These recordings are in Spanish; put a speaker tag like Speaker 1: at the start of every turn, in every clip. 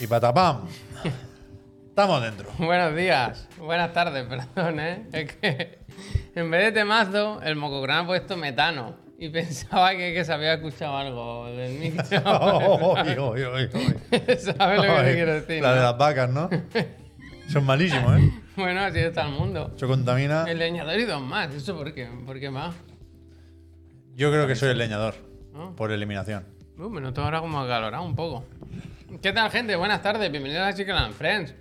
Speaker 1: Y patapam. Estamos dentro.
Speaker 2: Buenos días, buenas tardes, perdón, ¿eh? Es que en vez de temazo, el mocograma ha puesto metano y pensaba que, que se había escuchado algo del micro.
Speaker 1: Oy, oy, oy.
Speaker 2: ¿Sabes lo que te quiero decir?
Speaker 1: La de las vacas, ¿no? Son malísimos, ¿eh?
Speaker 2: Bueno, así está el mundo.
Speaker 1: Eso contamina.
Speaker 2: El leñador y dos más, ¿eso por qué? ¿Por qué más?
Speaker 1: Yo creo que soy el leñador.
Speaker 2: ¿No?
Speaker 1: Por eliminación.
Speaker 2: Uh, me noto ahora como acalorado un poco. ¿Qué tal, gente? Buenas tardes, bienvenidos a Chicken and Friends.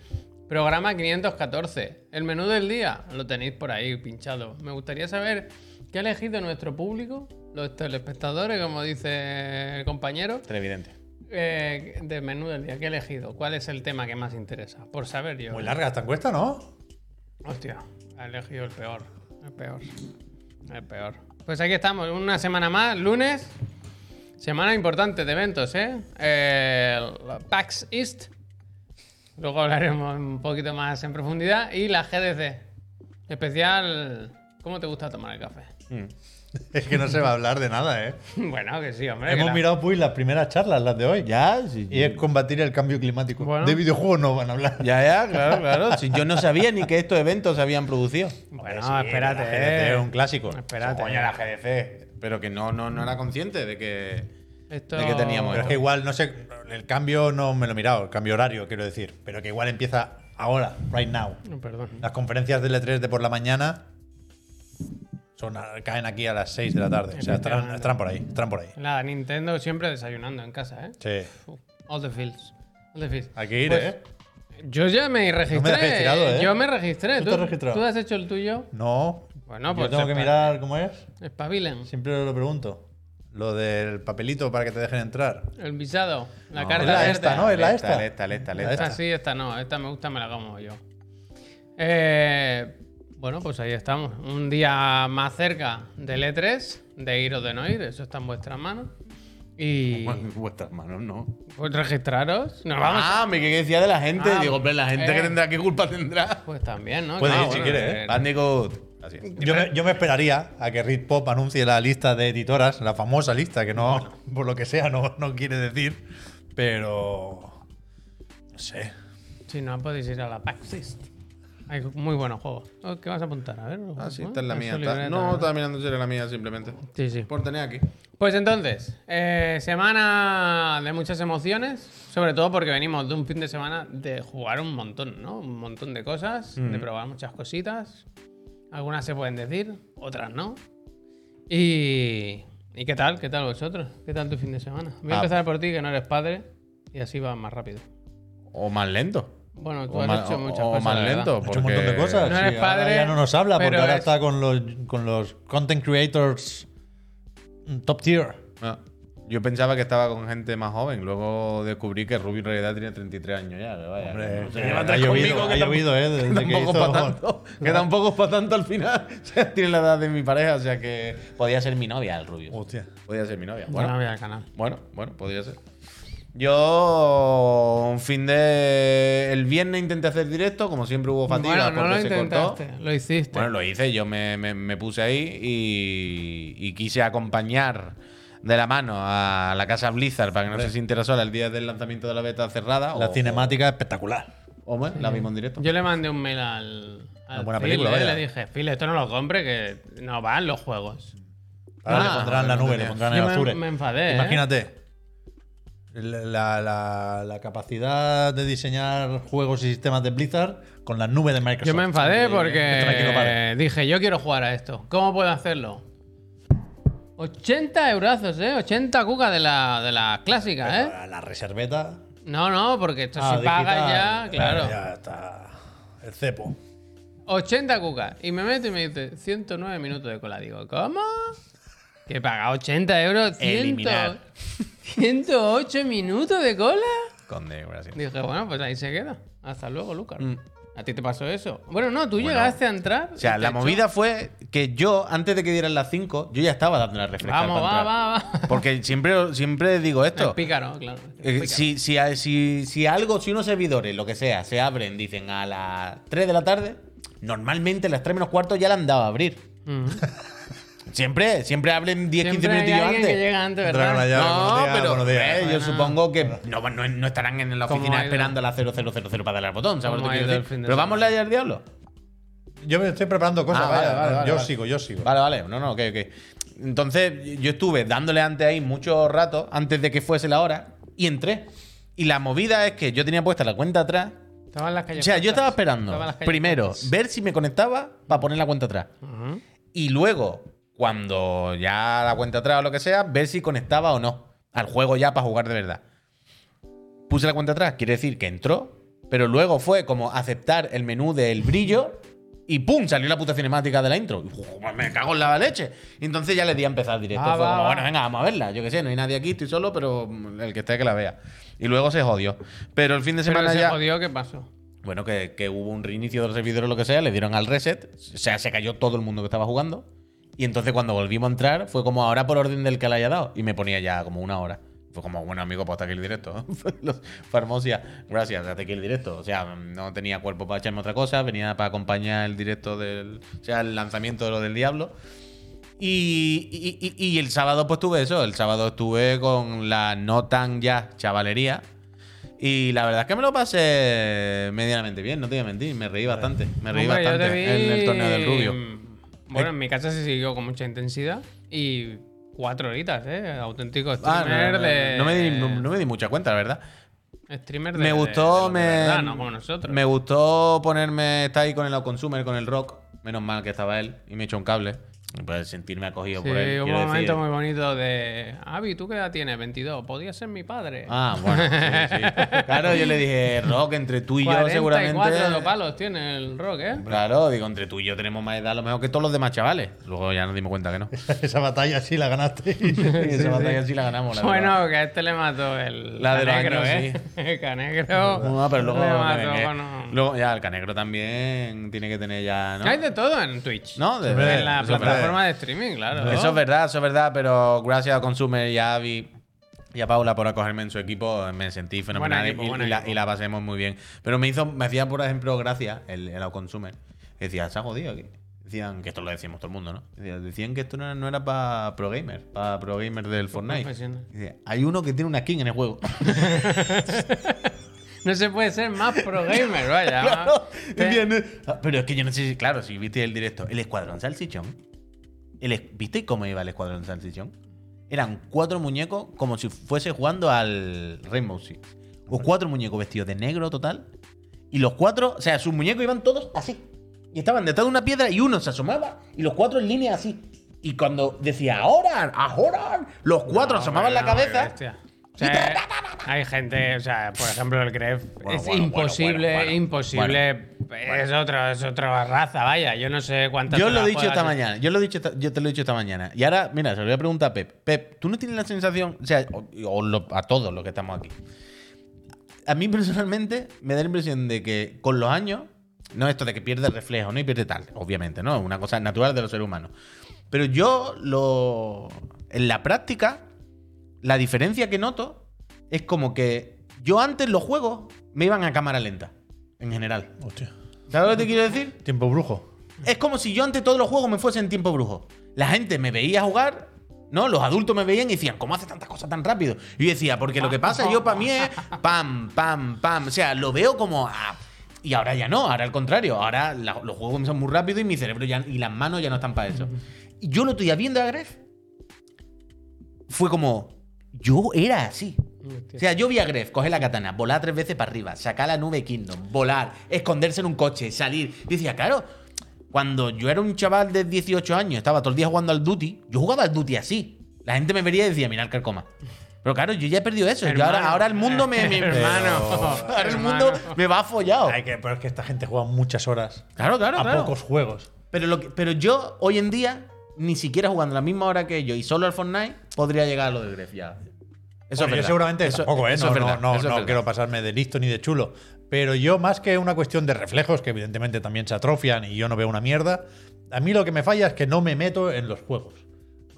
Speaker 2: Programa 514. El menú del día lo tenéis por ahí pinchado. Me gustaría saber qué ha elegido nuestro público, los telespectadores, como dice el compañero,
Speaker 3: Televidente.
Speaker 2: eh, del menú del día. ¿Qué ha elegido? ¿Cuál es el tema que más interesa? Por saber yo.
Speaker 1: Muy larga esta encuesta, ¿no?
Speaker 2: Hostia, ha elegido el peor. El peor. El peor. Pues aquí estamos, una semana más, lunes. Semana importante de eventos, ¿eh? El PAX East. Luego hablaremos un poquito más en profundidad. Y la GDC. Especial. ¿Cómo te gusta tomar el café?
Speaker 1: Es que no se va a hablar de nada, ¿eh?
Speaker 2: bueno, que sí, hombre.
Speaker 1: Hemos
Speaker 2: la-
Speaker 1: mirado, pues, las primeras charlas, las de hoy.
Speaker 3: Ya, sí.
Speaker 1: Y es combatir el cambio climático.
Speaker 2: Bueno.
Speaker 1: De videojuegos no van a hablar.
Speaker 3: Ya, ya, claro, claro. Si yo no sabía ni que estos eventos se habían producido.
Speaker 2: Bueno,
Speaker 1: Sí,
Speaker 2: espérate.
Speaker 1: la GDC
Speaker 2: eh.
Speaker 1: es un clásico.
Speaker 2: Espérate.
Speaker 3: Coño, la GDC. Pero que no, no, no era consciente de que.
Speaker 2: Esto...
Speaker 3: de que teníamos
Speaker 1: Pero es que igual, no sé, el cambio no me lo he mirado, el cambio horario, quiero decir. Pero que igual empieza ahora, right now.
Speaker 2: No, perdón.
Speaker 1: Las conferencias del E3 de por la mañana son caen aquí a las 6 de la tarde. O sea, estarán, estarán por ahí, estarán por ahí.
Speaker 2: Nada, Nintendo siempre desayunando en casa, ¿eh?
Speaker 1: Sí.
Speaker 2: Uf, All the fields. All the fields.
Speaker 1: Hay que ir,
Speaker 2: Pues,
Speaker 1: ¿eh?
Speaker 2: Yo ya me registré.
Speaker 1: has registrado, ¿eh?
Speaker 2: Yo me registré.
Speaker 1: ¿Tú te has registrado?
Speaker 2: ¿Tú has hecho el tuyo?
Speaker 1: No.
Speaker 2: Bueno,
Speaker 1: Yo
Speaker 2: pues
Speaker 1: tengo que mirar cómo es.
Speaker 2: Espabilen.
Speaker 1: Siempre lo pregunto. Lo del papelito para que te dejen entrar.
Speaker 2: El visado. La
Speaker 3: No,
Speaker 2: carta
Speaker 1: es la
Speaker 2: verde.
Speaker 1: esta, ¿no? Es la esta.
Speaker 3: Esta, la esta, esta.
Speaker 2: Esta sí, esta no. Esta me gusta, me la como yo. Eh, bueno, pues ahí estamos. Un día más cerca del E3, de ir o de no ir. Eso está en vuestras manos. Y
Speaker 3: en vuestras manos, no.
Speaker 2: pues registraros. Nos vamos.
Speaker 3: Ah, me que decía de la gente.
Speaker 2: Ah,
Speaker 3: Digo, hombre, la gente
Speaker 2: eh.
Speaker 3: que tendrá, ¿qué culpa tendrá?
Speaker 2: Pues también, ¿no?
Speaker 1: Puede
Speaker 2: Claro,
Speaker 1: ir si
Speaker 2: bueno,
Speaker 1: quiere, ¿eh?
Speaker 3: Bandicoot. Así.
Speaker 1: Yo me, yo me esperaría a que Rit Pop anuncie la lista de editoras, la famosa lista, que no, por lo que sea, no, no quiere decir. Pero. No sé.
Speaker 2: Si no, podéis ir a la PAX East. Hay muy buenos juegos. Oh, ¿Qué vas a apuntar? A ver.
Speaker 3: Ah, sí, esta es la mía. está- No, estaba mirando si era la mía simplemente.
Speaker 2: Sí, sí.
Speaker 3: Por tener aquí.
Speaker 2: Pues entonces, eh, semana de muchas emociones, sobre todo porque venimos de un fin de semana de jugar un montón, ¿no? Un montón de cosas, de probar muchas cositas. Algunas se pueden decir, otras no. Y, ¿y qué tal? ¿Qué tal vosotros? ¿Qué tal tu fin de semana? Voy a
Speaker 3: Ah.
Speaker 2: empezar por ti, que no eres padre, y así va más rápido.
Speaker 3: O más lento.
Speaker 2: Bueno, tú
Speaker 3: O
Speaker 2: has
Speaker 3: más,
Speaker 2: hecho muchas
Speaker 3: o
Speaker 2: cosas.
Speaker 3: más
Speaker 2: la verdad.
Speaker 3: lento.
Speaker 1: Ha hecho un montón de
Speaker 3: porque-
Speaker 1: cosas.
Speaker 2: No eres
Speaker 1: sí, ahora
Speaker 2: padre,
Speaker 1: ya no nos habla porque
Speaker 2: pero
Speaker 1: ahora
Speaker 2: es-
Speaker 1: está con los, con los content creators mm, top tier.
Speaker 3: Ah, Yo pensaba que estaba con gente más joven. Luego descubrí que Ruby en realidad tiene 33 años ya. que vaya,
Speaker 1: Hombre,
Speaker 3: no se lleva
Speaker 1: ha
Speaker 3: tres
Speaker 1: llovido,
Speaker 3: conmigo,
Speaker 1: ha
Speaker 3: que
Speaker 1: llovido, ¿eh? Desde que
Speaker 3: tampoco
Speaker 1: hizo-
Speaker 3: para tanto. Que tampoco para tanto al final. O sea, tiene la edad de mi pareja, o sea que podía ser mi novia el Rubio.
Speaker 1: Hostia.
Speaker 3: Podía ser mi novia.
Speaker 2: Bueno,
Speaker 3: Bueno,
Speaker 2: voy al canal.
Speaker 3: bueno, bueno, podría ser. Yo, un fin de. El viernes intenté hacer directo, como siempre hubo fatiga
Speaker 2: Bueno, no
Speaker 3: porque
Speaker 2: lo
Speaker 3: se cortó.
Speaker 2: intentaste, lo hiciste.
Speaker 3: Bueno, lo hice, yo me, me- me puse ahí y, y quise acompañar de la mano a la casa Blizzard para que no se sintiera sola el día del lanzamiento de la beta cerrada.
Speaker 1: La
Speaker 3: o-
Speaker 1: cinemática espectacular.
Speaker 3: o- o, la vimos en directo.
Speaker 2: Yo le mandé un mail al, al
Speaker 1: Una buena
Speaker 2: Phil,
Speaker 1: película,
Speaker 2: eh, le dije, Phil, esto no lo compre, que no van los juegos.
Speaker 1: Ahora
Speaker 3: Ah,
Speaker 1: le pondrán la nube, le pondrán el
Speaker 2: me-
Speaker 1: Azure.
Speaker 2: me enfadé, ¿eh?
Speaker 1: Imagínate. La, la- la capacidad de diseñar juegos y sistemas de Blizzard con la nube de Microsoft.
Speaker 2: Yo me enfadé porque dije, yo quiero jugar a esto. ¿Cómo puedo hacerlo? 80 eurazos, ¿eh? 80 cucas de la, de la clásica, ¿eh?
Speaker 1: La, la reserveta.
Speaker 2: No, no, porque esto
Speaker 1: Ah,
Speaker 2: se paga
Speaker 1: digital.
Speaker 2: ya, claro.
Speaker 1: Ya está. El cepo.
Speaker 2: 80 cucas. Y me meto y me dice 109 minutos de cola. Digo, ¿cómo? Que paga 80 euros, 100,
Speaker 3: Eliminar.
Speaker 2: 108 minutos de cola.
Speaker 3: Conde, gracias.
Speaker 2: Dije, bueno, pues ahí se queda. Hasta luego, Lucas.
Speaker 3: Mm.
Speaker 2: ¿A ti te pasó eso? Bueno, no, tú
Speaker 3: Bueno.
Speaker 2: llegaste a entrar.
Speaker 3: O sea, la movida fue que yo, antes de que dieran las 5, yo ya estaba dando la refrescar.
Speaker 2: Vamos, va, va, va.
Speaker 3: Porque siempre, siempre digo esto.
Speaker 2: El pícaro, claro.
Speaker 3: Eh,
Speaker 2: pícaro.
Speaker 3: si, si, si, si algo, si unos servidores, lo que sea, se abren, dicen a las 3 de la tarde, normalmente a las 3 menos cuarto ya la han dado a abrir. Siempre, siempre hablen 10, 15
Speaker 2: Siempre hay
Speaker 3: minutillos
Speaker 2: alguien
Speaker 3: antes.
Speaker 2: que llega antes,
Speaker 1: Entraron
Speaker 2: ¿verdad?
Speaker 1: allá,
Speaker 3: no,
Speaker 1: buenos días,
Speaker 3: pero
Speaker 1: días.
Speaker 3: eh, yo supongo que no, no, no estarán en la
Speaker 2: ¿Cómo
Speaker 3: oficina esperando a la 000 para darle al botón, ¿sabes lo
Speaker 2: ¿Cómo
Speaker 3: que quiero decir? Pero vamos a al diablo.
Speaker 1: Yo me estoy preparando cosas,
Speaker 3: Ah, vale,
Speaker 1: vaya.
Speaker 3: vale, vale,
Speaker 1: yo
Speaker 3: vale.
Speaker 1: sigo, yo sigo.
Speaker 3: Vale, vale. No, no, ok, ok. Entonces, yo estuve dándole antes ahí mucho rato, antes de que fuese la hora, y entré. Y la movida es que yo tenía puesta la cuenta atrás.
Speaker 2: Estaba en las calles.
Speaker 3: O sea, yo estaba esperando,
Speaker 2: Estaba
Speaker 3: primero, ver si me conectaba para poner la cuenta atrás. Y luego, cuando ya la cuenta atrás o lo que sea, ver si conectaba o no al juego ya para jugar de verdad. Puse la cuenta atrás, quiere decir que entró, pero luego fue como aceptar el menú del brillo y ¡pum! salió la puta cinemática de la intro. ¡uf! me cago en la leche. Y entonces ya le di a empezar directo.
Speaker 2: Ah,
Speaker 3: fue como, bueno, venga, vamos a verla. Yo qué sé, no hay nadie aquí, estoy solo, pero el que esté que la vea. Y luego se jodió. Pero el fin de
Speaker 2: Pero
Speaker 3: semana
Speaker 2: se
Speaker 3: ya.
Speaker 2: jodió, ¿qué pasó?
Speaker 3: Bueno, que, que hubo un reinicio del servidor o lo que sea, le dieron al reset, o sea, se cayó todo el mundo que estaba jugando. Y entonces cuando volvimos a entrar, fue como ahora por orden del que le haya dado. Y me ponía ya como una hora. Fue como, bueno, amigo, pues hasta aquí el directo. Los Farmosia, gracias, hasta aquí el directo. O sea, no tenía cuerpo para echarme otra cosa, venía para acompañar el directo del. O sea, el lanzamiento de lo del Diablo. Y, y- y- y el sábado, pues tuve eso. El sábado estuve con la no tan ya chavalería. Y la verdad es que me lo pasé medianamente bien, no te voy a mentir. Me reí bastante. Me reí
Speaker 2: Hombre,
Speaker 3: bastante en el torneo del Rubio.
Speaker 2: Bueno, en mi casa se siguió con mucha intensidad y cuatro horitas, ¿eh? Auténtico
Speaker 3: Ah,
Speaker 2: streamer
Speaker 3: no, no, no,
Speaker 2: de.
Speaker 3: no me di, no- no me di mucha cuenta, la verdad.
Speaker 2: Streamer de.
Speaker 3: Me
Speaker 2: de-
Speaker 3: gustó,
Speaker 2: de
Speaker 3: me,
Speaker 2: verdad, no como nosotros.
Speaker 3: me gustó ponerme, estar ahí con el consumer, con el rock. Menos mal que estaba él y me echó un cable. Pues sentirme acogido
Speaker 2: Sí,
Speaker 3: por él.
Speaker 2: un momento
Speaker 3: decir.
Speaker 2: muy bonito de. Avi, ¿tú qué edad tienes? 22. Podía ser mi padre.
Speaker 3: Ah, bueno, sí, sí. Claro, yo le dije, Rock, entre tú y yo
Speaker 2: 44
Speaker 3: seguramente.
Speaker 2: palos tiene el rock, ¿eh?
Speaker 3: Claro, digo, entre tú y yo tenemos más edad a lo mejor que todos los demás chavales. Luego ya nos dimos cuenta que no.
Speaker 1: Esa batalla sí la ganaste.
Speaker 3: Esa batalla sí la ganamos, la verdad.
Speaker 2: Bueno, que a este le mató el
Speaker 3: La de los
Speaker 2: Canegro,
Speaker 3: años,
Speaker 2: ¿eh? El Canegro.
Speaker 3: No, pero luego,
Speaker 2: le mató
Speaker 3: eh, luego ya el canegro también tiene que tener ya, ¿no?
Speaker 2: Hay de todo en Twitch.
Speaker 3: No, de,
Speaker 2: En la
Speaker 3: eso es verdad.
Speaker 2: plataforma de streaming, claro.
Speaker 3: Eso es verdad, eso es verdad, pero gracias a Consumer y a Avi y a Paula por acogerme en su equipo, me sentí fenomenal
Speaker 2: equipo,
Speaker 3: y, la, y la pasemos muy bien. Pero me hizo, me hacía, por ejemplo, gracia el, el Consumer. Decía, se ha jodido aquí. Decían que esto lo decíamos todo el mundo, ¿no? Decía- decían que esto no era, no era para pro gamer, para pro gamer del Fortnite. hay uno que tiene una skin en el juego.
Speaker 2: No se puede ser más pro gamer, vaya.
Speaker 3: Ah, Pero es que yo no sé si, claro, si viste el directo, el Escuadrón Salsichón. El, ¿Viste cómo iba el Escuadrón Salsichón? Eran cuatro muñecos como si fuese jugando al Rainbow Six. O cuatro muñecos vestidos de negro total. Y los cuatro, o sea, sus muñecos iban todos así. Y estaban detrás de una piedra y uno se asomaba y los cuatro en línea así. Y cuando decía ahora, ahora, los cuatro
Speaker 2: No,
Speaker 3: asomaban la
Speaker 2: no,
Speaker 3: cabeza.
Speaker 2: bestia. O sea, hay gente, o sea, por ejemplo, el Gref
Speaker 3: Bueno,
Speaker 2: es
Speaker 3: bueno,
Speaker 2: imposible,
Speaker 3: bueno,
Speaker 2: imposible. Es, otro, es otra raza, vaya. Yo no sé cuántas.
Speaker 3: Yo lo he dicho esta mañana. Yo lo he dicho yo te lo he dicho esta mañana. Y ahora, mira, se lo voy a preguntar a Pep. Pep, ¿tú no tienes la sensación, o sea, o, o lo- a todos los que estamos aquí? A mí personalmente me da la impresión de que con los años, no esto de que pierde reflejo, no y pierde tal, obviamente, ¿no? Es una cosa natural de los seres humanos. Pero yo lo en la práctica la diferencia que noto es como que yo antes los juegos me iban a cámara lenta en general.
Speaker 1: Hostia.
Speaker 3: ¿Sabes lo que te quiero decir?
Speaker 1: Tiempo brujo.
Speaker 3: Es como si yo ante todos los juegos me fuese en tiempo brujo. La gente me veía jugar, ¿no? Los adultos me veían y decían, ¿cómo hace tantas cosas tan rápido? Y yo decía, porque lo que pasa yo para mí es pam, pam, pam. O sea, lo veo como. ah, y ahora ya no, ahora al contrario. Ahora la- los juegos son muy rápidos y mi cerebro ya, y las manos ya no están para eso. Y yo lo estoy viendo a Gref. Fue como. Yo era así. O sea, yo vi a Gref coger la katana, volar tres veces para arriba, sacar la nube Kingdom, volar, esconderse en un coche, salir. Yo decía, claro, cuando yo era un chaval de 18 años, estaba todo el día jugando al Duty, yo jugaba al Duty así. La gente me vería y decía, mira el carcoma. Pero claro, yo ya he perdido eso. Yo ahora, ahora el mundo me. me-
Speaker 2: Hermano.
Speaker 3: ahora el
Speaker 2: Hermano.
Speaker 3: mundo me va follado.
Speaker 1: Hay que, pero es que esta gente juega muchas horas
Speaker 3: Claro, claro,
Speaker 1: a
Speaker 3: claro.
Speaker 1: pocos juegos.
Speaker 3: Pero, lo que- pero yo, hoy en día, ni siquiera jugando a la misma hora que ellos y solo al Fortnite, podría llegar a lo de Gref ya. Eso
Speaker 1: Bueno,
Speaker 3: es
Speaker 1: yo seguramente
Speaker 3: Eso-
Speaker 1: tampoco, ¿eh?
Speaker 3: eso
Speaker 1: No,
Speaker 3: es verdad,
Speaker 1: no, no, quiero pasarme de listo ni de chulo. Pero yo, más que una cuestión de reflejos, que evidentemente también se atrofian y yo no veo una mierda, a mí lo que me falla es que no me meto en los juegos.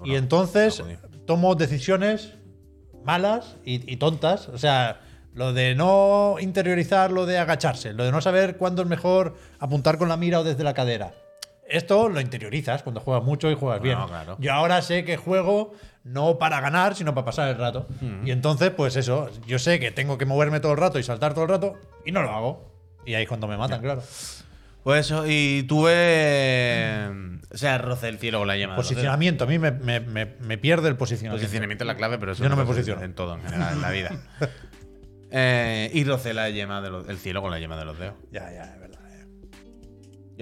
Speaker 1: y entonces tomo decisiones malas y, y tontas. O sea, lo de no interiorizar, lo de agacharse, lo de no saber cuándo es mejor apuntar con la mira o desde la cadera. Esto lo interiorizas cuando juegas mucho y juegas
Speaker 3: Bueno,
Speaker 1: bien.
Speaker 3: claro.
Speaker 1: Yo ahora sé que juego no para ganar, sino para pasar el rato. Y entonces, pues eso, yo sé que tengo que moverme todo el rato y saltar todo el rato y no lo hago. Y ahí es cuando me matan, claro.
Speaker 3: Pues eso, y tuve. O sea, roce el cielo con la llama. de los dedos.
Speaker 1: Posicionamiento, a mí me, me- me- me pierde el posicionamiento.
Speaker 3: Posicionamiento es la clave, pero eso
Speaker 1: Yo no me posiciono.
Speaker 3: En todo, en general, en la vida. Eh, y rocé la yema de los- el cielo con la yema de los dedos.
Speaker 1: Ya, ya, es verdad.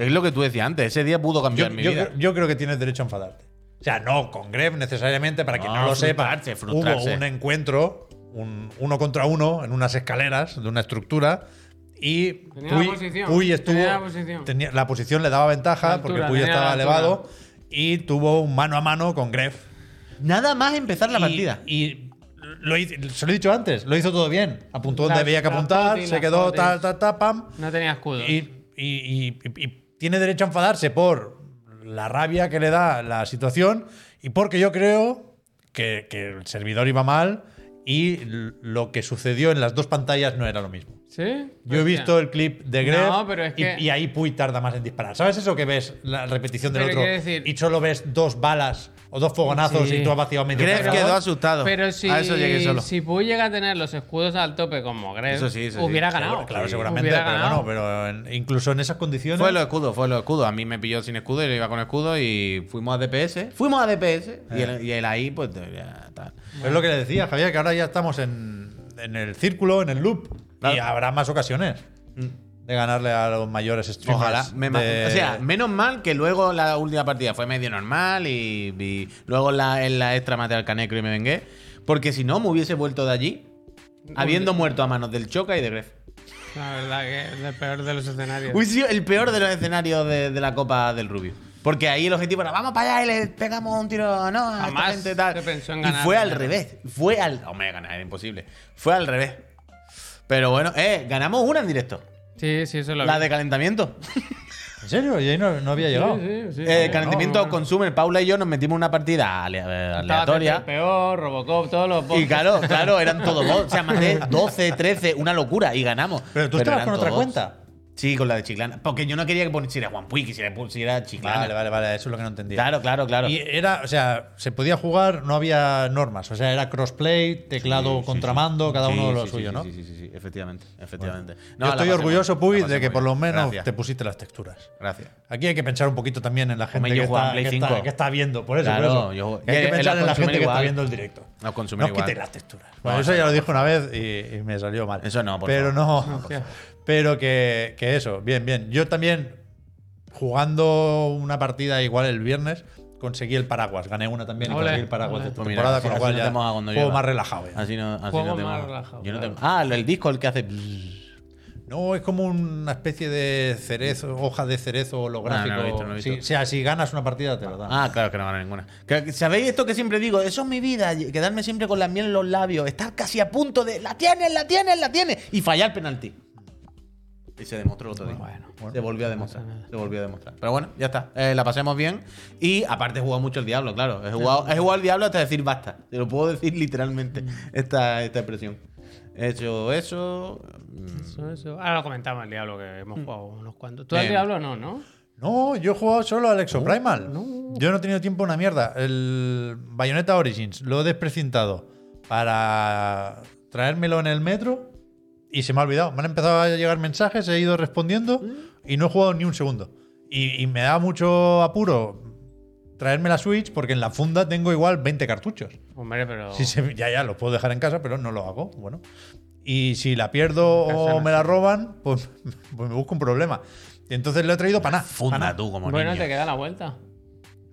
Speaker 3: Es lo que tú decías antes, ese día pudo
Speaker 1: Yo,
Speaker 3: cambiar mi
Speaker 1: yo
Speaker 3: vida.
Speaker 1: creo- yo creo que tienes derecho a enfadarte. O sea, no con Gref necesariamente, para quien no,
Speaker 3: No,
Speaker 1: lo sepa. Hubo un encuentro, un uno contra uno, en unas escaleras de una estructura. Y
Speaker 2: Tenía la posición,
Speaker 1: Puy estuvo.
Speaker 2: tenía la posición.
Speaker 1: tenía- la posición le daba ventaja
Speaker 2: altura,
Speaker 1: porque Puy estaba elevado. Y tuvo un mano a mano con Gref.
Speaker 3: Nada más empezar la
Speaker 1: Y-
Speaker 3: partida.
Speaker 1: Y, lo se lo he dicho antes, lo hizo todo bien. Apuntó donde había que apuntar, se quedó tal, tal, tal, pam.
Speaker 2: No tenía escudo.
Speaker 1: Y, y- y- y- y tiene derecho a enfadarse por la rabia que le da la situación y porque yo creo que, que el servidor iba mal y lo que sucedió en las dos pantallas no era lo mismo.
Speaker 2: ¿Sí?
Speaker 1: Yo he visto el clip de Gref
Speaker 2: No, pero es
Speaker 1: y-
Speaker 2: que-
Speaker 1: y, ahí Puy tarda más en disparar. ¿Sabes eso que ves la repetición del
Speaker 2: Pero
Speaker 1: otro
Speaker 2: decir-
Speaker 1: y solo ves dos balas o dos fogonazos
Speaker 2: Sí.
Speaker 1: y tú has vaciado medio
Speaker 3: Gref
Speaker 1: cargador?
Speaker 3: quedó asustado.
Speaker 2: Pero si,
Speaker 3: A eso llegué solo.
Speaker 2: si Puy llega a tener los escudos al tope como Gref,
Speaker 3: Eso sí, eso sí.
Speaker 2: hubiera
Speaker 3: Seguro,
Speaker 2: ganado.
Speaker 1: Claro,
Speaker 3: Sí.
Speaker 1: seguramente,
Speaker 2: Hubiera
Speaker 1: pero
Speaker 2: ganado.
Speaker 1: bueno, pero en- incluso en esas condiciones.
Speaker 3: Fue los escudos, fue los escudos. A mí me pilló sin escudo y yo iba con escudo y fuimos a DPS. Fuimos a DPS y, él, y él ahí, pues ya tal.
Speaker 1: Es lo que le decía, Javier, que ahora ya estamos en, en el círculo, en el loop.
Speaker 3: Claro.
Speaker 1: Y habrá más ocasiones de ganarle a los mayores streamers.
Speaker 3: Ojalá. Me ma-
Speaker 1: de-
Speaker 3: O sea, menos mal que luego la última partida fue medio normal y, y luego la, en la extra maté al canecro y me vengué. Porque si no, me hubiese vuelto de allí habiendo muerto a manos del Choca y de Gref.
Speaker 2: La verdad que es el peor de los escenarios.
Speaker 3: Hubiese sido el peor de los escenarios de, de la Copa del Rubio. Porque ahí el objetivo era, vamos para allá y le pegamos un tiro, no, a esta gente tal.
Speaker 2: se pensó en
Speaker 3: y
Speaker 2: ganar,
Speaker 3: fue al
Speaker 2: ¿no?
Speaker 3: revés. Fue al. Hombre, ganar era imposible. Fue al revés. Pero bueno, eh, ganamos una en directo.
Speaker 2: Sí, sí, eso lo
Speaker 3: La
Speaker 2: vi.
Speaker 3: de calentamiento.
Speaker 1: ¿En serio? Y ahí no, no había llegado.
Speaker 2: Sí, sí, sí.
Speaker 3: Eh,
Speaker 2: No,
Speaker 3: calentamiento
Speaker 2: no, no.
Speaker 3: consumer. Paula y yo nos metimos en una partida ale-
Speaker 2: Estaba
Speaker 3: aleatoria.
Speaker 2: peor, Robocop, todos los bots.
Speaker 3: Y claro, claro, eran todos bots. O sea, maté 12, 13, una locura. Y ganamos.
Speaker 1: Pero tú estabas
Speaker 3: eran
Speaker 1: con otra
Speaker 3: todos
Speaker 1: cuenta.
Speaker 3: Sí, con la de Chiclana. Porque yo no quería que pusiera Juan Puy, quisiera pusiera Chiclana.
Speaker 1: Vale, vale, vale. Eso es lo que no entendía.
Speaker 3: Claro, claro, claro.
Speaker 1: Y era, o sea, se podía jugar, no había normas. O sea, era crossplay, teclado
Speaker 3: Sí, sí,
Speaker 1: contra
Speaker 3: sí.
Speaker 1: mando, cada uno lo
Speaker 3: sí,
Speaker 1: suyo, ¿no?
Speaker 3: Sí, sí, sí, sí, efectivamente, efectivamente. No,
Speaker 1: Yo estoy orgulloso,
Speaker 3: muy
Speaker 1: Puy, de que por lo menos
Speaker 3: Gracias.
Speaker 1: te pusiste las texturas.
Speaker 3: Gracias.
Speaker 1: Aquí hay que pensar un poquito también en la gente que, está,
Speaker 3: en Play
Speaker 1: que, está,
Speaker 3: 5.
Speaker 1: que está viendo. Por eso,
Speaker 3: Claro,
Speaker 1: por eso.
Speaker 3: yo-
Speaker 1: Que hay
Speaker 3: que en
Speaker 1: pensar en la gente que está
Speaker 3: igual.
Speaker 1: viendo el directo. No
Speaker 3: igual.
Speaker 1: quitéis las texturas.
Speaker 3: No,
Speaker 1: Bueno, eso ya lo dije una vez y, me salió mal.
Speaker 3: Eso no,
Speaker 1: Pero no. Pero que, que eso, bien, bien. Yo también, jugando una partida igual el viernes, conseguí el paraguas. Gané una también y conseguí el paraguas
Speaker 2: ole.
Speaker 1: de esta
Speaker 3: Pues mira,
Speaker 1: temporada,
Speaker 3: así-
Speaker 1: con lo cual
Speaker 3: no
Speaker 1: ya juego más relajado. ya.
Speaker 3: Así no, así
Speaker 2: Juego
Speaker 3: no te
Speaker 2: más relajado,
Speaker 3: Yo no
Speaker 2: claro.
Speaker 3: te- Ah, el disco el que hace.
Speaker 1: No, es como una especie de cerezo, hoja de cerezo holográfico.
Speaker 3: Ah, no lo he visto, no lo he
Speaker 1: Sí,
Speaker 3: visto.
Speaker 1: o sea, si ganas una partida te lo dan.
Speaker 3: Ah, claro que no gana ninguna. ¿Sabéis esto que siempre digo? Eso es mi vida, quedarme siempre con la miel en los labios, estar casi a punto de la tienes, la tienes, la tienes y fallar el penalti. Y se demostró el otro día.
Speaker 2: Bueno,
Speaker 3: se volvió a demostrar. Se volvió a demostrar. Pero bueno, ya está. Eh, la pasemos bien. Y aparte he jugado mucho el diablo, claro. He jugado, he jugado al diablo hasta decir basta. Te lo puedo decir literalmente, esta, esta expresión. He hecho eso. mm,
Speaker 2: Eso, eso. Ahora lo comentamos el Diablo, que hemos jugado unos cuantos. Tú al. Diablo no, ¿no?
Speaker 1: No, yo he jugado solo al Exoprimal. Yo no he tenido tiempo una mierda. El Bayonetta Origins lo he desprecintado para traérmelo en el metro y se me ha olvidado. Me han empezado a llegar mensajes, he ido respondiendo y no he jugado ni un segundo. Y, y me da mucho apuro traerme la Switch porque en la funda tengo igual 20 cartuchos.
Speaker 2: Hombre, pero.
Speaker 1: Sí, sí, ya, ya, los puedo dejar en casa, pero no lo hago. Bueno. Y si la pierdo o me la roban, pues, pues me busco un problema. Y entonces lo he traído para nada. pa'
Speaker 3: Funda
Speaker 1: nada.
Speaker 3: tú como
Speaker 2: bueno,
Speaker 3: niño.
Speaker 2: te queda la vuelta.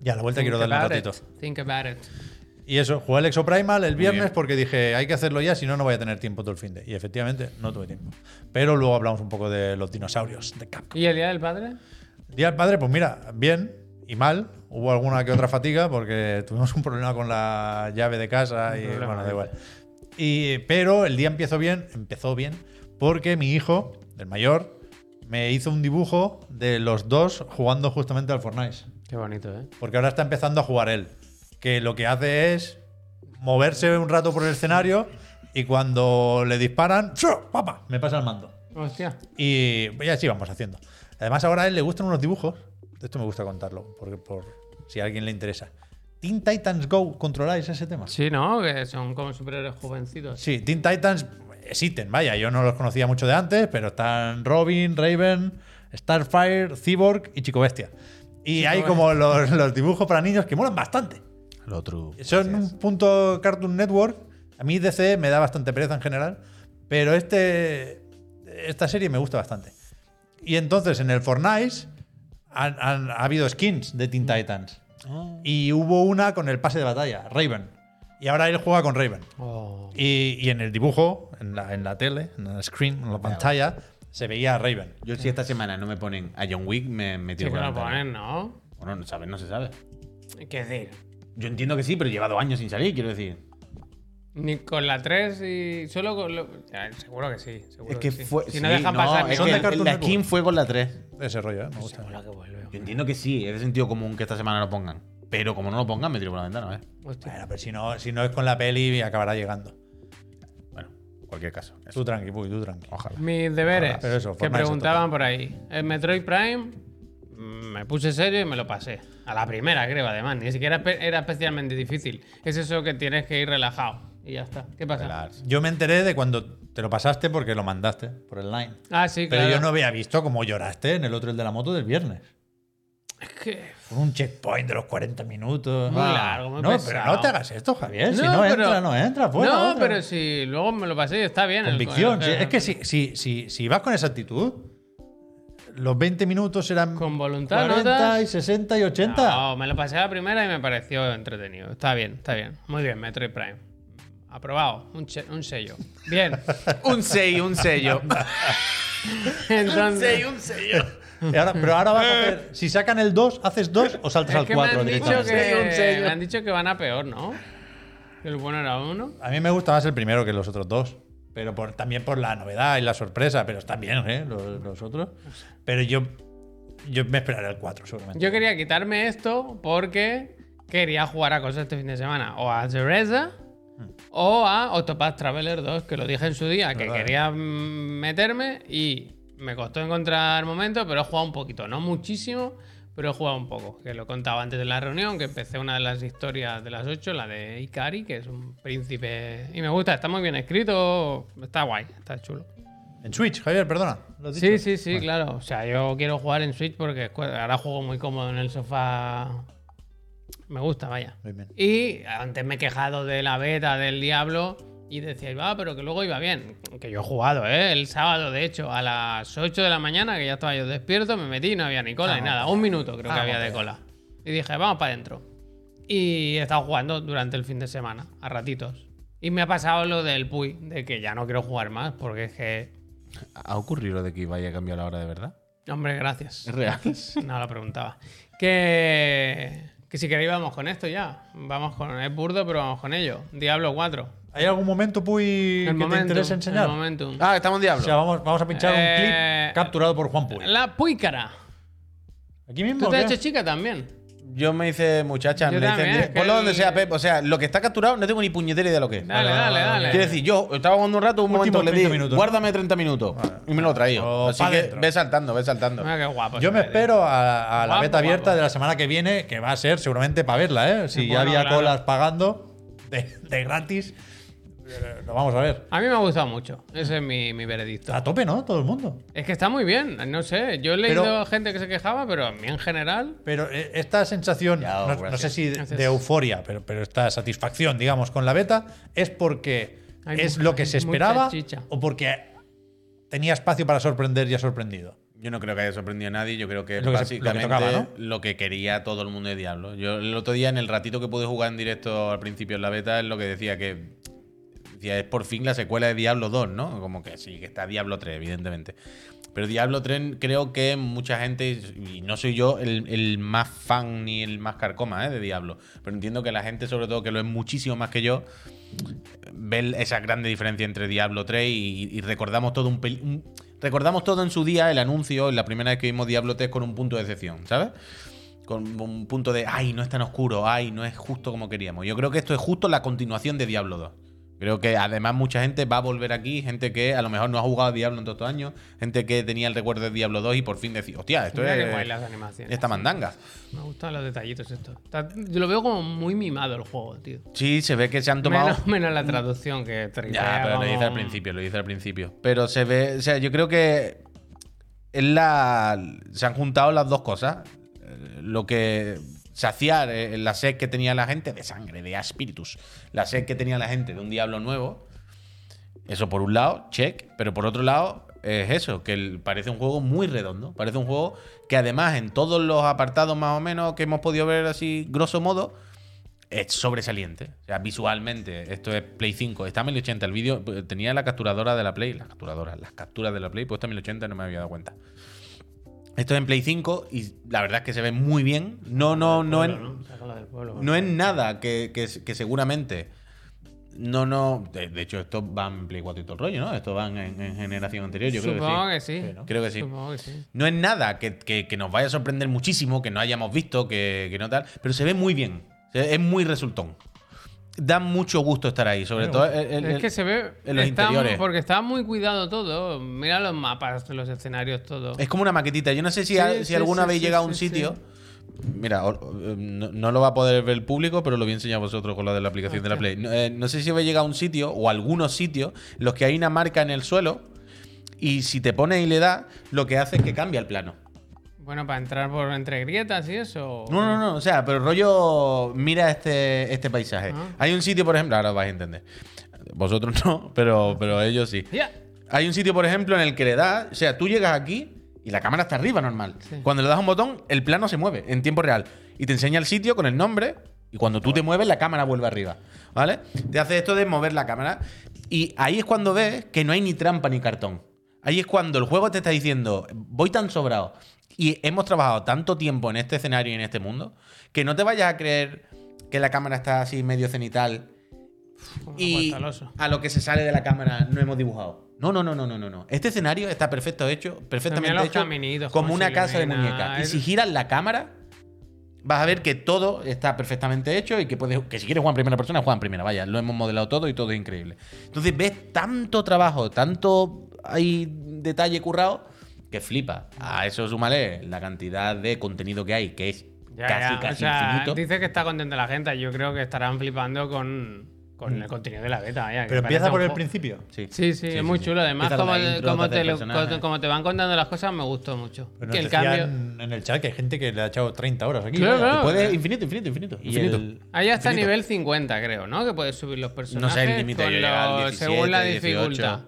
Speaker 1: Y a la vuelta quiero
Speaker 2: Think
Speaker 1: darle un ratito.
Speaker 2: it. Think about it.
Speaker 1: Y eso, jugué el Exoprimal el viernes porque dije, hay que hacerlo ya, si no, no voy a tener tiempo todo el fin de. Y efectivamente, no tuve tiempo. Pero luego hablamos un poco de los dinosaurios de Capcom.
Speaker 2: ¿Y el Día del Padre?
Speaker 1: Día del padre, pues mira, bien y mal. Hubo alguna que otra fatiga porque tuvimos un problema con la llave de casa y
Speaker 2: problema,
Speaker 1: bueno, da igual. Y, pero el día empezó bien, empezó bien, porque mi hijo, el mayor, me hizo un dibujo de los dos jugando justamente al Fortnite.
Speaker 2: Qué bonito, ¿eh?
Speaker 1: Porque ahora está empezando a jugar él. Que lo que hace es moverse un rato por el escenario y cuando le disparan. ¡papa! Me pasa el mando.
Speaker 2: Hostia.
Speaker 1: Y y así vamos haciendo. Además, ahora a él le gustan unos dibujos esto me gusta contarlo, porque por si a alguien le interesa. Teen Titans Go, ¿controláis ese tema?
Speaker 2: Sí, ¿no? Que son como superhéroes jovencitos.
Speaker 1: Sí, Teen Titans existen, vaya, yo no los conocía mucho de antes, pero están Robin, Raven, Starfire, Cyborg y Chico Bestia. Y hay como los, los dibujos para niños que molan bastante.
Speaker 3: Lo otro.
Speaker 1: Son un punto Cartoon Network. A mí DC me da bastante pereza en general, pero este esta serie me gusta bastante. Y entonces en el Fortnite han- han- ha habido skins de Teen Titans. Y hubo una con el pase de batalla, Raven. Y ahora él juega con Raven.
Speaker 2: Oh.
Speaker 1: Y, y en el dibujo, en la, en la tele, en la screen, en la pantalla, se veía a Raven.
Speaker 3: Yo si esta semana no me ponen a John Wick, me, me
Speaker 2: Sí
Speaker 3: tiro
Speaker 2: que
Speaker 3: por la
Speaker 2: lo ponen, ¿no?
Speaker 3: Bueno, no sabes, no se sabe.
Speaker 2: ¿Qué decir?
Speaker 3: Yo entiendo que sí, pero lleva dos años sin salir, quiero decir.
Speaker 2: Ni con la 3 y solo con lo... ya, seguro que sí. Seguro
Speaker 3: Es que fue.
Speaker 2: Si no
Speaker 3: sí,
Speaker 2: dejan pasar...
Speaker 3: es
Speaker 1: Son
Speaker 3: que
Speaker 1: de
Speaker 3: el- la skin fue con la 3.
Speaker 1: Ese rollo, ¿eh? Me gusta.
Speaker 2: Mola que vuelve.
Speaker 3: Yo entiendo que sí, es de sentido común que esta semana lo pongan. Pero como no lo pongan, me tiro por la ventana, ¿eh?
Speaker 2: Hostia.
Speaker 1: Bueno, pero si no, si no es con la peli, acabará llegando.
Speaker 3: Bueno, en cualquier caso. eso.
Speaker 1: Tú tranqui, Puy, tú tranqui.
Speaker 3: Ojalá.
Speaker 2: Mis deberes.
Speaker 1: Pero eso,
Speaker 2: que preguntaban por ahí. En Metroid Prime me puse serio y me lo pasé. A la primera, creo, además. Ni siquiera era especialmente difícil. Es eso que tienes que ir relajado. Y ya está. ¿Qué pasa?
Speaker 3: Relax.
Speaker 1: Yo me enteré de cuando te lo pasaste porque lo mandaste por el line.
Speaker 2: Ah, sí,
Speaker 1: Pero
Speaker 2: claro.
Speaker 1: yo no había visto cómo lloraste en el otro, el de la moto del viernes.
Speaker 2: Es que...
Speaker 1: Con un checkpoint de los 40 minutos.
Speaker 2: Muy
Speaker 1: Ah.
Speaker 2: largo, muy
Speaker 1: No, pero
Speaker 2: pesado.
Speaker 1: no te hagas esto, Javier. si
Speaker 2: No,
Speaker 1: no
Speaker 2: pero-
Speaker 1: entra, no entra. Fuera,
Speaker 2: no,
Speaker 1: otra.
Speaker 2: pero si luego me lo pasé está bien. el-
Speaker 1: Convicción.
Speaker 2: el-
Speaker 1: es que si, si, si, si vas con esa actitud, los 20 minutos serán
Speaker 2: Con voluntad,
Speaker 1: 40
Speaker 2: notas.
Speaker 1: y 60 y 80.
Speaker 2: No, me lo pasé a la primera y me pareció entretenido. Está bien, está bien. Muy bien, Metroid Prime. Aprobado. Un, che- un sello. Bien.
Speaker 3: Un 6, un sello.
Speaker 2: Entonces,
Speaker 3: un sello.
Speaker 1: Y ahora- pero ahora vas a hacer. Si sacan el 2, ¿haces 2 o saltas
Speaker 2: es
Speaker 1: al
Speaker 2: que me
Speaker 1: 4
Speaker 2: han, dicho
Speaker 1: directamente?
Speaker 2: que,
Speaker 3: Un sello.
Speaker 2: me han dicho que van a peor, ¿no? Que el bueno era uno.
Speaker 1: A mí me gusta más el primero que los otros dos. Pero por, también por la novedad y la sorpresa. Pero están bien, ¿eh? Los, los otros. Pero yo, yo me esperaré el 4, seguramente.
Speaker 2: Yo quería quitarme esto porque quería jugar a cosas este fin de semana. O a Zereza o a Octopath Traveler 2, que lo dije en su día, que
Speaker 1: Verdad, ¿eh?
Speaker 2: quería mm, meterme y me costó encontrar momento, pero he jugado un poquito. No muchísimo, pero he jugado un poco. Que lo contaba antes de la reunión, que empecé una de las historias de las 8, la de Ikari, que es un príncipe. Y me gusta, está muy bien escrito, está guay, está chulo.
Speaker 1: En Switch, Javier, perdona. ¿lo has
Speaker 2: Sí, sí, sí, claro. O sea, yo quiero jugar en Switch porque ahora juego muy cómodo en el sofá. Me gusta, vaya.
Speaker 1: Bien, bien.
Speaker 2: Y antes me he quejado de la beta del Diablo y decía, va, pero que luego iba bien. Que yo he jugado, ¿eh? El sábado, de hecho, a las 8 de la mañana, que ya estaba yo despierto, me metí y no había ni cola ni
Speaker 1: Vamos
Speaker 2: nada. Un minuto creo que
Speaker 1: Vamos
Speaker 2: había de cola. Y dije, vamos para adentro. Y he estado jugando durante el fin de semana, a ratitos. Y me ha pasado lo del Puy, de que ya no quiero jugar más, porque es que.
Speaker 3: ¿Ha ocurrido de que vaya a cambiar la hora de verdad?
Speaker 2: Hombre, gracias.
Speaker 3: ¿Es real?
Speaker 2: No lo preguntaba. Que, que si queréis vamos con esto ya. Vamos con... Es burdo, pero vamos con ello. Diablo 4.
Speaker 1: ¿Hay algún momento, Puy, que te interese enseñar?
Speaker 2: el.
Speaker 3: Ah, estamos en
Speaker 1: O
Speaker 3: Diablo.
Speaker 1: sea, vamos, vamos a pinchar
Speaker 2: Eh,
Speaker 1: un clip capturado por Juan Puy.
Speaker 2: La Puícara.
Speaker 1: ¿Aquí mismo?
Speaker 2: ¿Tú
Speaker 1: o
Speaker 2: te has hecho chica también?
Speaker 3: Yo me hice muchacha,
Speaker 2: Yo
Speaker 3: me
Speaker 2: también,
Speaker 3: dicen,
Speaker 2: es que
Speaker 3: ponlo donde sea, Pep. O sea, lo que está capturado no tengo ni puñetera idea de lo que es.
Speaker 2: Dale,
Speaker 1: Vale,
Speaker 2: dale, dale.
Speaker 3: Quiero decir, yo estaba jugando un rato, un
Speaker 1: Últimos
Speaker 3: momento le
Speaker 1: 30
Speaker 3: di,
Speaker 1: minutos.
Speaker 3: guárdame 30 minutos. Y me lo he traído.
Speaker 1: O
Speaker 3: Así que
Speaker 1: dentro.
Speaker 3: ve saltando, ve saltando.
Speaker 2: Mira qué guapo.
Speaker 1: Yo me
Speaker 2: ve, tío.
Speaker 1: espero a, a la
Speaker 2: Guapo,
Speaker 1: beta abierta
Speaker 2: guapo.
Speaker 1: de la semana que viene, que va a ser seguramente para verla, ¿eh? Si
Speaker 2: Sí,
Speaker 1: ya
Speaker 2: bueno,
Speaker 1: había
Speaker 2: claro.
Speaker 1: colas pagando de, de gratis, eh, lo vamos a ver.
Speaker 2: A mí me ha gustado mucho. Ese es mi, mi veredicto.
Speaker 1: A tope, ¿no? Todo el mundo.
Speaker 2: Es que está muy bien. No sé. Yo he leído
Speaker 1: Pero-
Speaker 2: gente que se quejaba, pero a mí en general.
Speaker 1: Pero eh, esta sensación,
Speaker 3: Ya,
Speaker 1: no, sé si de,
Speaker 2: Gracias.
Speaker 1: de euforia, pero, pero esta satisfacción, digamos, con la beta, es porque
Speaker 2: Hay
Speaker 1: es
Speaker 2: mucha-
Speaker 1: lo que se esperaba o porque tenía espacio para sorprender y ha sorprendido.
Speaker 3: Yo no creo que haya sorprendido a nadie. Yo creo que es
Speaker 1: lo que se- lo que
Speaker 3: básicamente
Speaker 1: tocaba, ¿no?
Speaker 3: lo que quería todo el mundo de Diablo. Yo el otro día, en el ratito que pude jugar en directo al principio en la beta, es lo que decía que. Es por fin la secuela de Diablo 2, ¿no? Como que sí, que está Diablo 3, evidentemente. Pero Diablo 3 creo que mucha gente, y no soy yo el, más fan ni el más carcoma ¿eh? de Diablo, pero entiendo que la gente, sobre todo que lo es muchísimo más que yo, ve esa grande diferencia entre Diablo 3 y, recordamos todo un, un- recordamos todo en su día el anuncio, la primera vez que vimos Diablo 3 con un punto de excepción, ¿sabes? Con un punto de, ay, no es tan oscuro, ay, no es justo como queríamos. Yo creo que esto es justo la continuación de Diablo 2. Creo que además mucha gente va a volver aquí, gente que a lo mejor no ha jugado a Diablo en todos estos años, gente que tenía el recuerdo de Diablo 2 y por fin decía, hostia, esto
Speaker 2: Mira
Speaker 3: es
Speaker 2: las animaciones.
Speaker 3: esta mandanga.
Speaker 2: Me gustan los detallitos estos. Está- Yo lo veo como muy mimado el juego, tío.
Speaker 3: Sí, se ve que se han tomado...
Speaker 2: Menos, menos la traducción que
Speaker 3: Ya, pero lo dice al principio, lo dice al principio. Pero se ve, o sea, yo creo que es la, se han juntado las dos cosas. Eh, Lo que saciar eh, la sed que tenía la gente de sangre, de espíritus. La sed que tenía la gente de un diablo nuevo. Eso por un lado, check. Pero por otro lado, es eso, que parece un juego muy redondo. Parece un juego que además en todos los apartados más o menos que hemos podido ver así, grosso modo, es sobresaliente. O sea, visualmente, esto es Play 5. Está a 1080. El vídeo eh, tenía la capturadora de la Play. Las capturadoras, las capturas de la Play, puesta a 1080, no me había dado cuenta. Esto es en Play 5 y la verdad es que se ve muy bien. No, no, no,
Speaker 2: Pueblo,
Speaker 3: en,
Speaker 2: ¿no? Del pueblo.
Speaker 3: no es nada que, que- que seguramente. No, no. De, de hecho, esto va en Play 4 y todo el rollo, ¿no? Esto va en, en generación anterior. Yo creo que sí.
Speaker 2: Supongo que sí.
Speaker 3: Creo que sí.
Speaker 2: Supongo que sí.
Speaker 3: No es nada que, que- que nos vaya a sorprender muchísimo, que no hayamos visto, que, que no tal, pero se ve muy bien. Es muy resultón. Da mucho gusto estar ahí, sobre todo el- el-
Speaker 2: es que se ve.
Speaker 3: en los
Speaker 2: está-
Speaker 3: interiores.
Speaker 2: Porque está muy cuidado todo. Mira los mapas, los escenarios, todo.
Speaker 3: es como una maquetita. Yo no sé si,
Speaker 2: Sí,
Speaker 3: a- si
Speaker 2: sí,
Speaker 3: alguna
Speaker 2: sí,
Speaker 3: vez llega a un sitio. Mira, eh, no, no lo va a poder ver el público, pero lo voy a enseñar a vosotros con lo de la aplicación de la Play. No, eh, no sé si habéis llegado a un sitio o algunos sitios los que hay una marca en el suelo y si te pones y le das, lo que hace es que cambia el plano.
Speaker 2: Bueno, para entrar por entre grietas y eso.
Speaker 3: No, no, no, o sea, pero rollo, mira este, este paisaje.
Speaker 2: Ah.
Speaker 3: Hay un sitio, por ejemplo, ahora os vais a entender. Vosotros no, pero, pero ellos sí.
Speaker 2: Ya.
Speaker 3: Hay un sitio, por ejemplo, en el que le das, o sea, tú llegas aquí y la cámara está arriba normal.
Speaker 2: Sí.
Speaker 3: Cuando le das un botón, el plano se mueve en tiempo real y te enseña el sitio con el nombre y cuando tú te mueves, la cámara vuelve arriba. ¿Vale? Te hace esto de mover la cámara y ahí es cuando ves que no hay ni trampa ni cartón. Ahí es cuando el juego te está diciendo, voy tan sobrado y hemos trabajado tanto tiempo en este escenario y en este mundo que no te vayas a creer que la cámara está así medio cenital y a lo que se sale de la cámara no hemos dibujado. No, no, no, no, no, no, no. Este escenario está perfecto hecho, perfectamente hecho,
Speaker 2: caminitos,
Speaker 3: como una casa de muñecas. Y si giras la cámara, vas a ver que todo está perfectamente hecho y que puedes, que si quieres jugar en primera persona, juega en primera. Vaya, lo hemos modelado todo y todo es increíble. Entonces ves tanto trabajo, tanto hay detalle currado que flipa. A eso súmale la cantidad de contenido que hay, que es
Speaker 2: Ya,
Speaker 3: casi,
Speaker 2: ya.
Speaker 3: casi
Speaker 2: o sea,
Speaker 3: infinito.
Speaker 2: dice que está contenta la gente. Yo creo que estarán flipando con, con el contenido de la beta. que
Speaker 1: Pero empieza por el principio.
Speaker 3: Sí,
Speaker 2: Sí, sí, es muy
Speaker 3: sí.
Speaker 2: chulo. Además, como,
Speaker 3: la intro,
Speaker 2: como
Speaker 3: te
Speaker 2: lo- como van contando las cosas, me gustó mucho.
Speaker 1: Pero
Speaker 2: que el cambio.
Speaker 1: en el chat que hay gente que le ha echado 30 horas aquí.
Speaker 2: Claro, claro.
Speaker 3: Puedes infinito, infinito, infinito.
Speaker 1: Y
Speaker 3: infinito.
Speaker 1: el-
Speaker 2: Ahí hasta
Speaker 3: Infinito.
Speaker 2: nivel 50, creo, ¿no? Que puedes subir los personajes.
Speaker 3: No sé el límite,
Speaker 2: con
Speaker 3: yo llegué al
Speaker 2: los-
Speaker 3: 17,
Speaker 2: según la
Speaker 3: 18.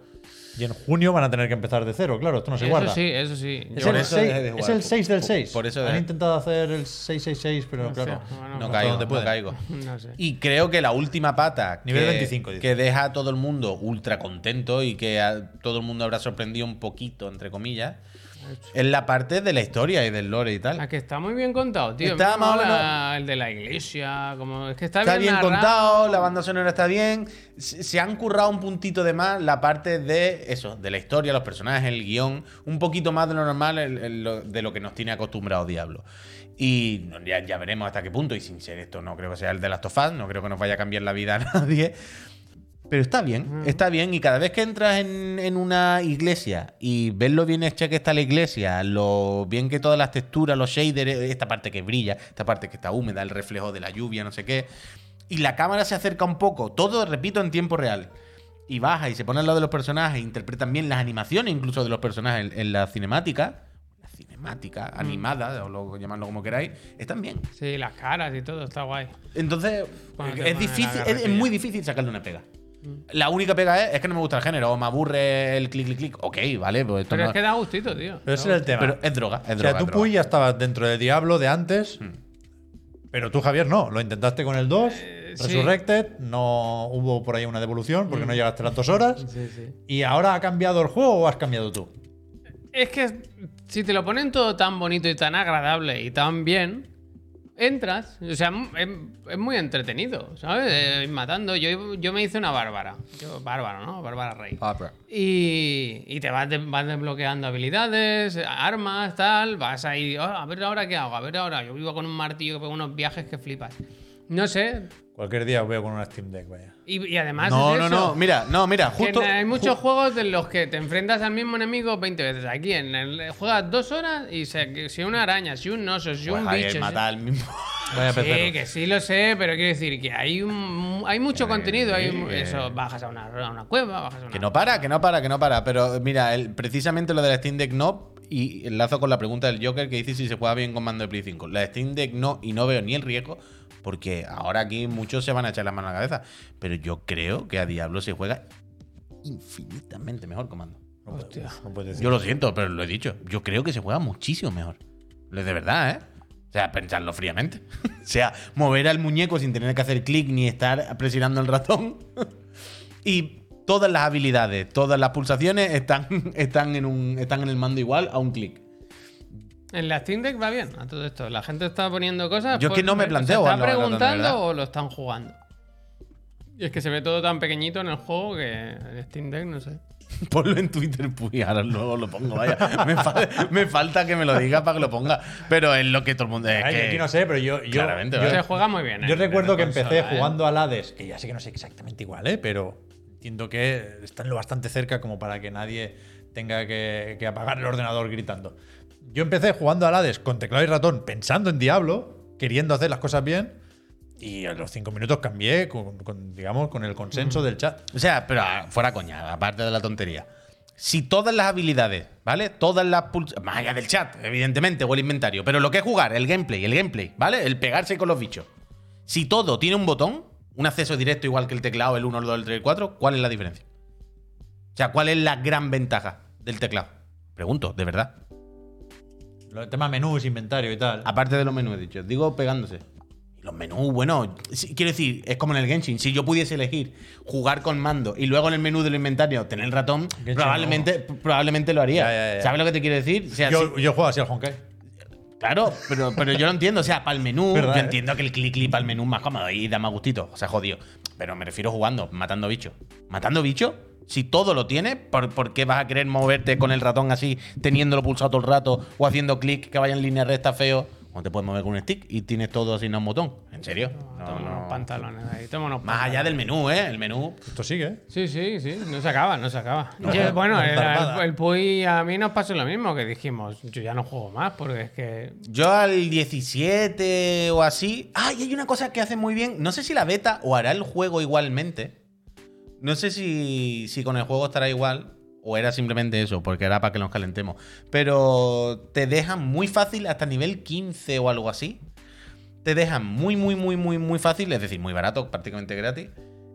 Speaker 1: Y en junio van a tener que empezar de cero, claro, esto no se
Speaker 2: Eso
Speaker 1: guarda.
Speaker 2: sí, eso sí.
Speaker 1: Es,
Speaker 2: Yo-
Speaker 1: el,
Speaker 3: eso
Speaker 1: seis-
Speaker 3: dejé de
Speaker 1: es el 6 del
Speaker 3: Por-
Speaker 1: 6.
Speaker 3: por eso
Speaker 1: Han intentado hacer el 666, pero
Speaker 2: No sé,
Speaker 1: claro.
Speaker 2: bueno,
Speaker 3: No
Speaker 1: hasta
Speaker 3: caigo, no caigo.
Speaker 2: no sé.
Speaker 3: Y creo que la última pata
Speaker 1: Nivel
Speaker 3: que,
Speaker 1: 25, dice.
Speaker 3: que deja a todo el mundo ultra contento y que a todo el mundo habrá sorprendido un poquito, entre comillas, es la parte de la historia y del lore y tal.
Speaker 2: La que está muy bien contado, tío.
Speaker 3: Está más o
Speaker 2: El de la iglesia. Como, es que está,
Speaker 3: Está bien contado, la banda sonora está bien. Se han currado un puntito de más la parte de eso, de la historia, los personajes, el guion, un poquito más de lo normal, el- el- lo- de lo que nos tiene acostumbrado Diablo. Y ya, ya veremos hasta qué punto, y sin ser esto, no creo que sea el de Last of Us, no creo que nos vaya a cambiar la vida a nadie. Pero está bien, está bien. Y cada vez que entras en, en una iglesia y ves lo bien hecha que está la iglesia, lo bien que todas las texturas, los shaders, esta parte que brilla, esta parte que está húmeda, el reflejo de la lluvia, no sé qué. Y la cámara se acerca un poco, todo, repito, en tiempo real. Y baja y se pone al lado de los personajes, interpretan bien las animaciones incluso de los personajes en, en la cinemática. La cinemática, animada, o lo, llamadlo como queráis, están bien.
Speaker 2: Sí, las caras y todo, está guay.
Speaker 3: Entonces,
Speaker 2: Cuando
Speaker 3: es difícil, es, muy difícil sacarle una pega. La única pega es, es que no me gusta el género, o me aburre el clic, clic, clic. Ok, vale, pues esto
Speaker 2: Pero
Speaker 3: no-
Speaker 2: es que da gustito, tío.
Speaker 1: Pero ese es el tema.
Speaker 3: Pero es droga, es
Speaker 1: o sea, tú,
Speaker 3: droga.
Speaker 1: Puy, ya estabas dentro de Diablo de antes.
Speaker 3: Hmm.
Speaker 1: Pero tú, Javier, no. Lo intentaste con el 2.
Speaker 2: Eh, sí.
Speaker 1: Resurrected. No hubo por ahí una devolución porque no llegaste las dos horas.
Speaker 2: Sí, sí.
Speaker 1: ¿Y ahora ha cambiado el juego o has cambiado tú?
Speaker 2: Es que si te lo ponen todo tan bonito y tan agradable y tan bien, entras. O sea, es, es muy entretenido, ¿sabes? Eh, matando. Yo, yo me hice una bárbara. Yo, bárbara, ¿no? Bárbara Rey.
Speaker 3: Pero-
Speaker 2: Y, y te vas, de- vas desbloqueando habilidades, armas, tal. Vas ahí, "Oh, a ver ahora qué hago, a ver ahora. Yo vivo con un martillo que pega unos viajes que flipas. No sé,
Speaker 1: Cualquier día os veo con una Steam Deck, vaya.
Speaker 2: Y, y además.
Speaker 3: No,
Speaker 2: es
Speaker 3: no,
Speaker 2: eso,
Speaker 3: no. Mira, no, mira, justo.
Speaker 2: hay muchos
Speaker 3: ju-
Speaker 2: juegos de los que te enfrentas al mismo enemigo 20 veces. Aquí en el, juegas dos horas y se- que si una araña, si un oso, si
Speaker 3: Pues
Speaker 2: un
Speaker 3: Javier
Speaker 2: bicho. si-
Speaker 3: mata al mismo.
Speaker 1: Vaya
Speaker 2: Sí,
Speaker 1: pecero.
Speaker 2: que sí lo sé, pero quiero decir que hay un, hay mucho contenido. Hay mu- eso, bajas a una, a una cueva, bajas a una.
Speaker 3: Que no para, que no para, que no para. Pero mira, el- precisamente lo de la Steam Deck no. Y enlazo con la pregunta del Joker que dice si se juega bien con mando de Play 5. La Steam Deck no, y no veo ni el riesgo, porque ahora aquí muchos se van a echar las manos a la cabeza. Pero yo creo que a Diablo se juega infinitamente mejor con mando.
Speaker 1: No
Speaker 2: Hostia.
Speaker 1: no puedes decir.
Speaker 3: Yo lo siento, pero lo he dicho. Yo creo que se juega muchísimo mejor. Lo De verdad, ¿eh? O sea, pensarlo fríamente. o sea, mover al muñeco sin tener que hacer clic ni estar presionando el ratón. y todas las habilidades, todas las pulsaciones están, están, en, un, están en el mando igual a un clic.
Speaker 2: En la Steam Deck va bien a todo esto. La gente está poniendo cosas.
Speaker 3: Yo es que no me
Speaker 2: ¿Se
Speaker 3: planteo
Speaker 2: está
Speaker 3: ratón, de
Speaker 2: preguntando o lo están jugando? Y es que se ve todo tan pequeñito en el juego que el Steam Deck, no sé.
Speaker 3: Ponlo en Twitter, pues ahora luego lo pongo, vaya. Me, fa- me falta que me lo diga para que lo ponga. Pero es lo que todo el mundo. Es
Speaker 1: Ay,
Speaker 3: que-
Speaker 1: aquí no sé, pero yo. yo,
Speaker 3: Claramente,
Speaker 1: yo-
Speaker 3: ¿vale?
Speaker 2: Se juega muy bien.
Speaker 1: Yo
Speaker 2: ¿eh?
Speaker 1: recuerdo que
Speaker 2: consola,
Speaker 1: empecé
Speaker 2: ¿eh?
Speaker 1: jugando al Hades, que ya sé que no sé exactamente igual, ¿eh? pero entiendo que están lo bastante cerca como para que nadie tenga que, que apagar el ordenador gritando. Yo empecé jugando al Hades con teclado y ratón, pensando en Diablo, queriendo hacer las cosas bien, y a los cinco minutos cambié con, con, digamos, con el consenso del chat.
Speaker 3: O sea, pero ah, fuera coña, aparte de la tontería. Si todas las habilidades, ¿vale? Todas las. Más allá del chat, evidentemente, o el inventario. Pero lo que es jugar, el gameplay, el gameplay, ¿vale? El pegarse con los bichos. Si todo tiene un botón, un acceso directo igual que el teclado, el 1, el 2, el 3, el 4, ¿cuál es la diferencia? O sea, ¿cuál es la gran ventaja del teclado? Pregunto, de verdad.
Speaker 1: El tema menús, inventario y tal.
Speaker 3: Aparte de los menús, he dicho. Digo pegándose. Los menús, bueno, quiero decir, es como en el Genshin. Si yo pudiese elegir jugar con mando y luego en el menú del inventario tener el ratón,
Speaker 1: Genshin
Speaker 3: probablemente, probablemente lo haría.
Speaker 1: Ya, ya, ya.
Speaker 3: ¿Sabes lo que te quiero decir? O sea,
Speaker 1: yo,
Speaker 3: sí-
Speaker 1: yo juego así al Honkai.
Speaker 3: claro, pero, pero yo lo entiendo. O sea, para el menú, yo
Speaker 1: eh.
Speaker 3: entiendo que el clic clic para el menú es más cómodo y da más gustito. O sea, jodido. Pero me refiero jugando, matando bichos. ¿Matando bichos? Si todo lo tiene, ¿por, por qué vas a querer moverte con el ratón así, teniéndolo pulsado todo el rato o haciendo clic que vaya en línea recta feo? ¿Cómo te puedes mover con un stick y tienes todo así en un botón? ¿En serio? No,
Speaker 2: Toma
Speaker 3: no.
Speaker 2: unos pantalones ahí. Unos
Speaker 3: Más allá del menú, ¿eh? El menú.
Speaker 1: Esto sigue, ¿eh?
Speaker 2: Sí, sí, sí. No se acaba, no se acaba.
Speaker 1: No,
Speaker 2: Yo-
Speaker 1: no,
Speaker 2: bueno,
Speaker 1: no
Speaker 2: el, el, el Puy a mí nos pasó lo mismo, que dijimos, yo ya no juego más porque es que...
Speaker 3: Yo al 17 o así. ¡Ay! hay una cosa que hace muy bien. No sé si la beta o hará el juego igualmente. No sé si, si con el juego estará igual. O era simplemente eso, porque era para que nos calentemos. Pero te dejan muy fácil hasta nivel 15 o algo así. Te dejan muy, muy, muy, muy, muy fácil, es decir, muy barato, prácticamente gratis.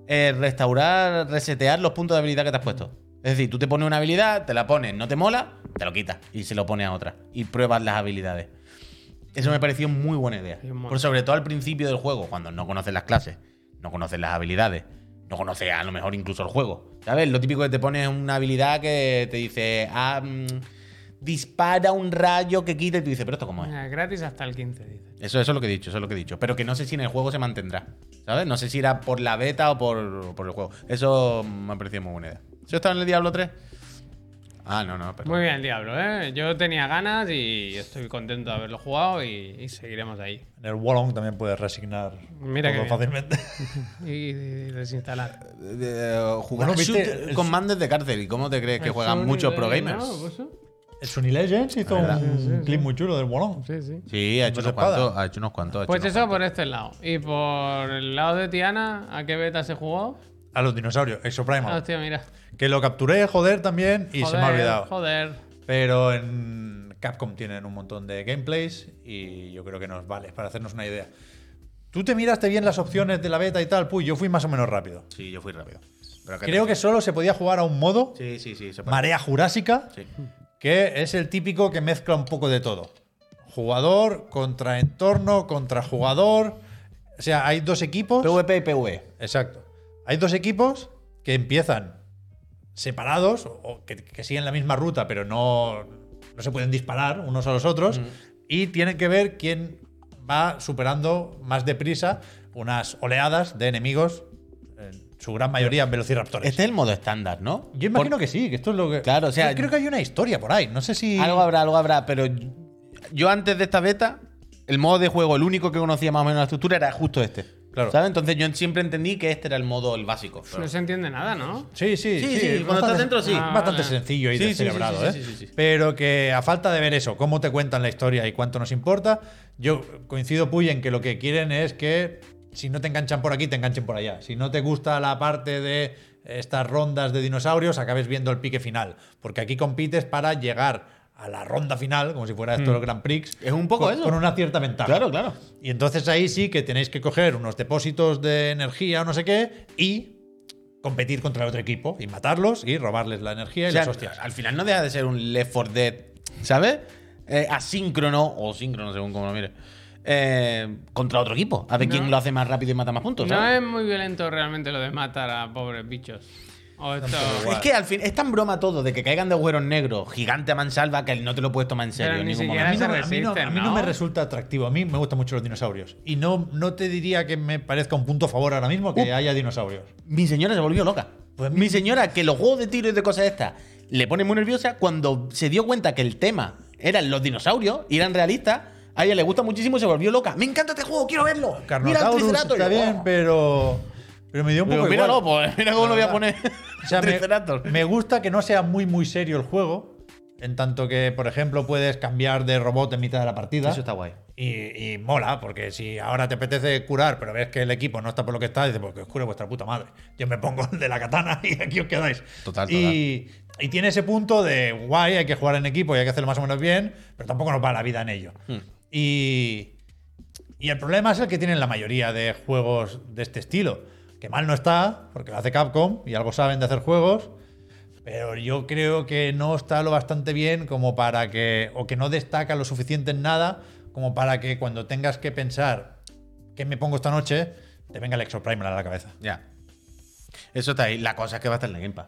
Speaker 3: eh, restaurar, resetear los puntos de habilidad que te has puesto. Es decir, tú te pones una habilidad, te la pones, no te mola, te lo quitas y se lo pones a otra. Y pruebas las habilidades. Eso me pareció muy buena idea. Por sobre todo al principio del juego, cuando no conoces las clases, no conoces las habilidades, no conoces a lo mejor incluso el juego. ¿Sabes? Lo típico que te pones una habilidad que te dice, ah, mm, dispara un rayo que quita y tú dices, pero esto cómo es.
Speaker 2: eh, gratis hasta el 15, dice.
Speaker 3: Eso, eso es lo que he dicho, eso es lo que he dicho. Pero que no sé si en el juego se mantendrá. ¿Sabes? No sé si irá por la beta o por, por el juego. Eso me ha parecido muy buena idea. ¿Eso está en el Diablo 3? Ah, no, no, perdón.
Speaker 2: Muy bien, Diablo, ¿eh? Yo tenía ganas y estoy contento de haberlo jugado y, y seguiremos ahí.
Speaker 1: En el Wallong también puedes resignar
Speaker 2: Mira
Speaker 1: todo fácilmente.
Speaker 2: Y, y desinstalar.
Speaker 3: Eh, jugar
Speaker 1: Bueno, ¿viste?
Speaker 3: shooter
Speaker 1: El-
Speaker 3: con mandos de cárcel. ¿Y cómo te crees que juegan muchos pro gamers?
Speaker 1: el Sony Legends hizo
Speaker 3: verdad.
Speaker 1: un
Speaker 2: Sí, sí,
Speaker 1: clip
Speaker 2: sí.
Speaker 1: muy chulo del Wallong.
Speaker 2: Sí, sí.
Speaker 3: Sí, ha hecho, unos cuantos, ha hecho unos cuantos. ha hecho
Speaker 2: Pues
Speaker 3: unos
Speaker 2: eso
Speaker 3: cuantos.
Speaker 2: por este lado. Y por el lado de Tiana, ¿a qué beta se jugó?
Speaker 1: A los dinosaurios,
Speaker 2: Ah,
Speaker 1: Exoprimal.
Speaker 2: hostia, mira.
Speaker 1: que lo capturé, joder, también, y se me ha olvidado.
Speaker 2: Joder.
Speaker 1: Pero en Capcom tienen un montón de gameplays y yo creo que nos vale para hacernos una idea. Tú te miraste bien las opciones de la beta y tal, pues yo fui más o menos rápido.
Speaker 3: Sí, yo fui rápido. Pero
Speaker 1: Creo que solo se podía jugar a un modo,
Speaker 3: Sí, sí, sí. se puede.
Speaker 1: Marea Jurásica,
Speaker 3: Sí.
Speaker 1: que es el típico que mezcla un poco de todo. Jugador contra entorno, contra jugador. O sea, hay dos equipos.
Speaker 3: PvP y PvE.
Speaker 1: Exacto. Hay dos equipos que empiezan separados o que, que siguen la misma ruta, pero no, no se pueden disparar unos a los otros. Y tienen que ver quién va superando más deprisa unas oleadas de enemigos, en su gran mayoría velociraptores.
Speaker 3: Este es el modo estándar, ¿no?
Speaker 1: Yo imagino que sí, que esto es lo que.
Speaker 3: Claro, o sea,
Speaker 1: Yo creo que hay una historia por ahí. No sé si.
Speaker 3: Algo habrá, algo habrá, pero yo antes de esta beta, el modo de juego, el único que conocía más o menos la estructura era justo este.
Speaker 1: Claro.
Speaker 3: ¿Sabes? Entonces yo siempre entendí que este era el modo, el básico. pero-
Speaker 2: No se entiende nada, ¿no?
Speaker 1: Sí, sí,
Speaker 3: Sí,
Speaker 1: sí.
Speaker 3: sí,
Speaker 1: es
Speaker 3: cuando estás dentro, sí.
Speaker 2: Ah,
Speaker 1: bastante
Speaker 2: vale.
Speaker 1: sencillo y
Speaker 3: Sí,
Speaker 1: descerebrado,
Speaker 3: sí,
Speaker 1: ¿eh?
Speaker 3: sí, sí, sí, sí.
Speaker 1: Pero que a falta de ver eso, cómo te cuentan la historia y cuánto nos importa, yo coincido, Puy, en que lo que quieren es que si no te enganchan por aquí, te enganchen por allá. Si no te gusta la parte de estas rondas de dinosaurios, acabes viendo el pique final. Porque aquí compites para llegar a la ronda final, como si fuera esto el Grand Prix.
Speaker 3: Es un poco
Speaker 1: con,
Speaker 3: eso.
Speaker 1: Con una cierta ventaja.
Speaker 3: Claro, claro.
Speaker 1: Y entonces ahí sí que tenéis que coger unos depósitos de energía o no sé qué y competir contra el otro equipo y matarlos y robarles la energía y
Speaker 3: O sea,
Speaker 1: las hostias.
Speaker 3: al final no deja de ser un Left 4 Dead, ¿sabes? Eh, asíncrono, o síncrono, según como lo mires, eh, contra otro equipo. A ver
Speaker 2: No.
Speaker 3: quién lo hace más rápido y mata más puntos.
Speaker 2: No es muy violento realmente lo de matar a pobres bichos. O esto.
Speaker 3: Es que al fin es tan broma todo de que caigan de agujeros negros, gigante a mansalva, que no te lo puedes tomar en serio. En
Speaker 2: ni
Speaker 3: ningún
Speaker 2: siquiera
Speaker 1: A mí,
Speaker 3: momento.
Speaker 1: no, a mí no- a mí no
Speaker 2: ¿no?
Speaker 1: me resulta atractivo. A mí me gustan mucho los dinosaurios. Y no, no te diría que me parezca un punto a favor ahora mismo que
Speaker 3: Uh.
Speaker 1: haya dinosaurios.
Speaker 3: Mi señora se volvió loca.
Speaker 1: Pues
Speaker 3: mi señora, que los juegos de tiro y de cosas estas le pone muy nerviosa, cuando se dio cuenta que el tema eran los dinosaurios y eran realistas, a ella le gusta muchísimo y se volvió loca. ¡Me encanta este juego! ¡Quiero verlo! ¡Mira el Triceratops!
Speaker 1: está bien,
Speaker 3: "Oh".
Speaker 1: pero, pero me dio un poco
Speaker 3: Digo, míralo,
Speaker 1: igual.
Speaker 3: pues, mira cómo lo voy a poner.
Speaker 1: O sea, me, me gusta que no sea muy, muy serio el juego. En tanto que, por ejemplo, puedes cambiar de robot en mitad de la partida.
Speaker 3: Eso está guay.
Speaker 1: Y, y mola, porque si ahora te apetece curar, pero ves que el equipo no está por lo que está, dices, pues que os cure vuestra puta madre. Yo me pongo el de la katana y aquí os quedáis.
Speaker 3: Total,
Speaker 1: Y, y tiene ese punto de guay, hay que jugar en equipo y hay que hacerlo más o menos bien, pero tampoco nos va la vida en ello.
Speaker 3: Hmm.
Speaker 1: Y, y el problema es el que tienen la mayoría de juegos de este estilo. Que mal no está, porque lo hace Capcom y algo saben de hacer juegos. Pero yo creo que no está lo bastante bien como para que. o que no destaca lo suficiente en nada como para que cuando tengas que pensar qué me pongo esta noche, te venga el Exoprimal a la cabeza.
Speaker 3: Ya. Eso está ahí. La cosa es que va a estar en la Game Pass.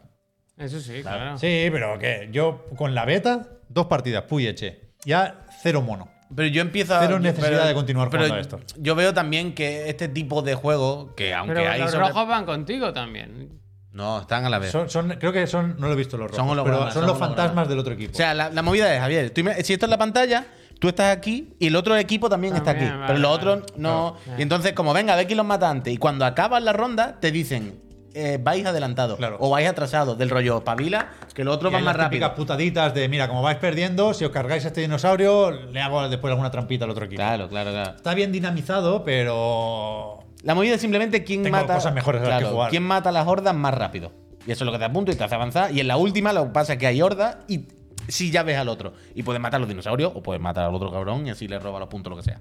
Speaker 2: Eso sí, claro.
Speaker 1: Sí, pero que yo con la beta, dos partidas, puy eché. Ya cero mono.
Speaker 3: Pero yo empiezo a.
Speaker 1: Cero necesidad de continuar
Speaker 3: pero
Speaker 1: jugando a esto.
Speaker 3: Yo veo también que este tipo de juego, que aunque
Speaker 2: Pero
Speaker 3: hay.
Speaker 2: los
Speaker 3: sobre-
Speaker 2: rojos van contigo también.
Speaker 3: No, están a la vez.
Speaker 1: Son, son- creo que son, no lo he visto los
Speaker 3: Son
Speaker 1: rojos, pero son,
Speaker 3: son
Speaker 1: los fantasmas del otro equipo.
Speaker 3: O sea, la, la movida es, Javier, tú si esto es la pantalla, tú estás aquí y el otro equipo también, está aquí.
Speaker 2: vale,
Speaker 3: pero los
Speaker 2: vale.
Speaker 3: otros no. Y entonces, como venga, a ver quién los mata antes. Y cuando acabas la ronda, te dicen, eh, vais adelantados
Speaker 1: Claro.
Speaker 3: o vais atrasados, del rollo pavila, que
Speaker 1: Y
Speaker 3: van
Speaker 1: hay
Speaker 3: más
Speaker 1: las
Speaker 3: rápido.
Speaker 1: putaditas de, mira, como vais perdiendo, si os cargáis a este dinosaurio, le hago después alguna trampita al otro equipo.
Speaker 3: Claro, claro, claro.
Speaker 1: Está bien dinamizado, pero
Speaker 3: La movida es simplemente quién
Speaker 1: Tengo
Speaker 3: mata.
Speaker 1: cosas mejores a las que jugar.
Speaker 3: quién mata a las hordas más rápido. Y eso es lo que te apunta y te hace avanzar. Y en la última lo que pasa es que hay hordas y si ya ves al otro. Y puedes matar a los dinosaurios o puedes matar al otro cabrón y así le roba los puntos, lo que sea.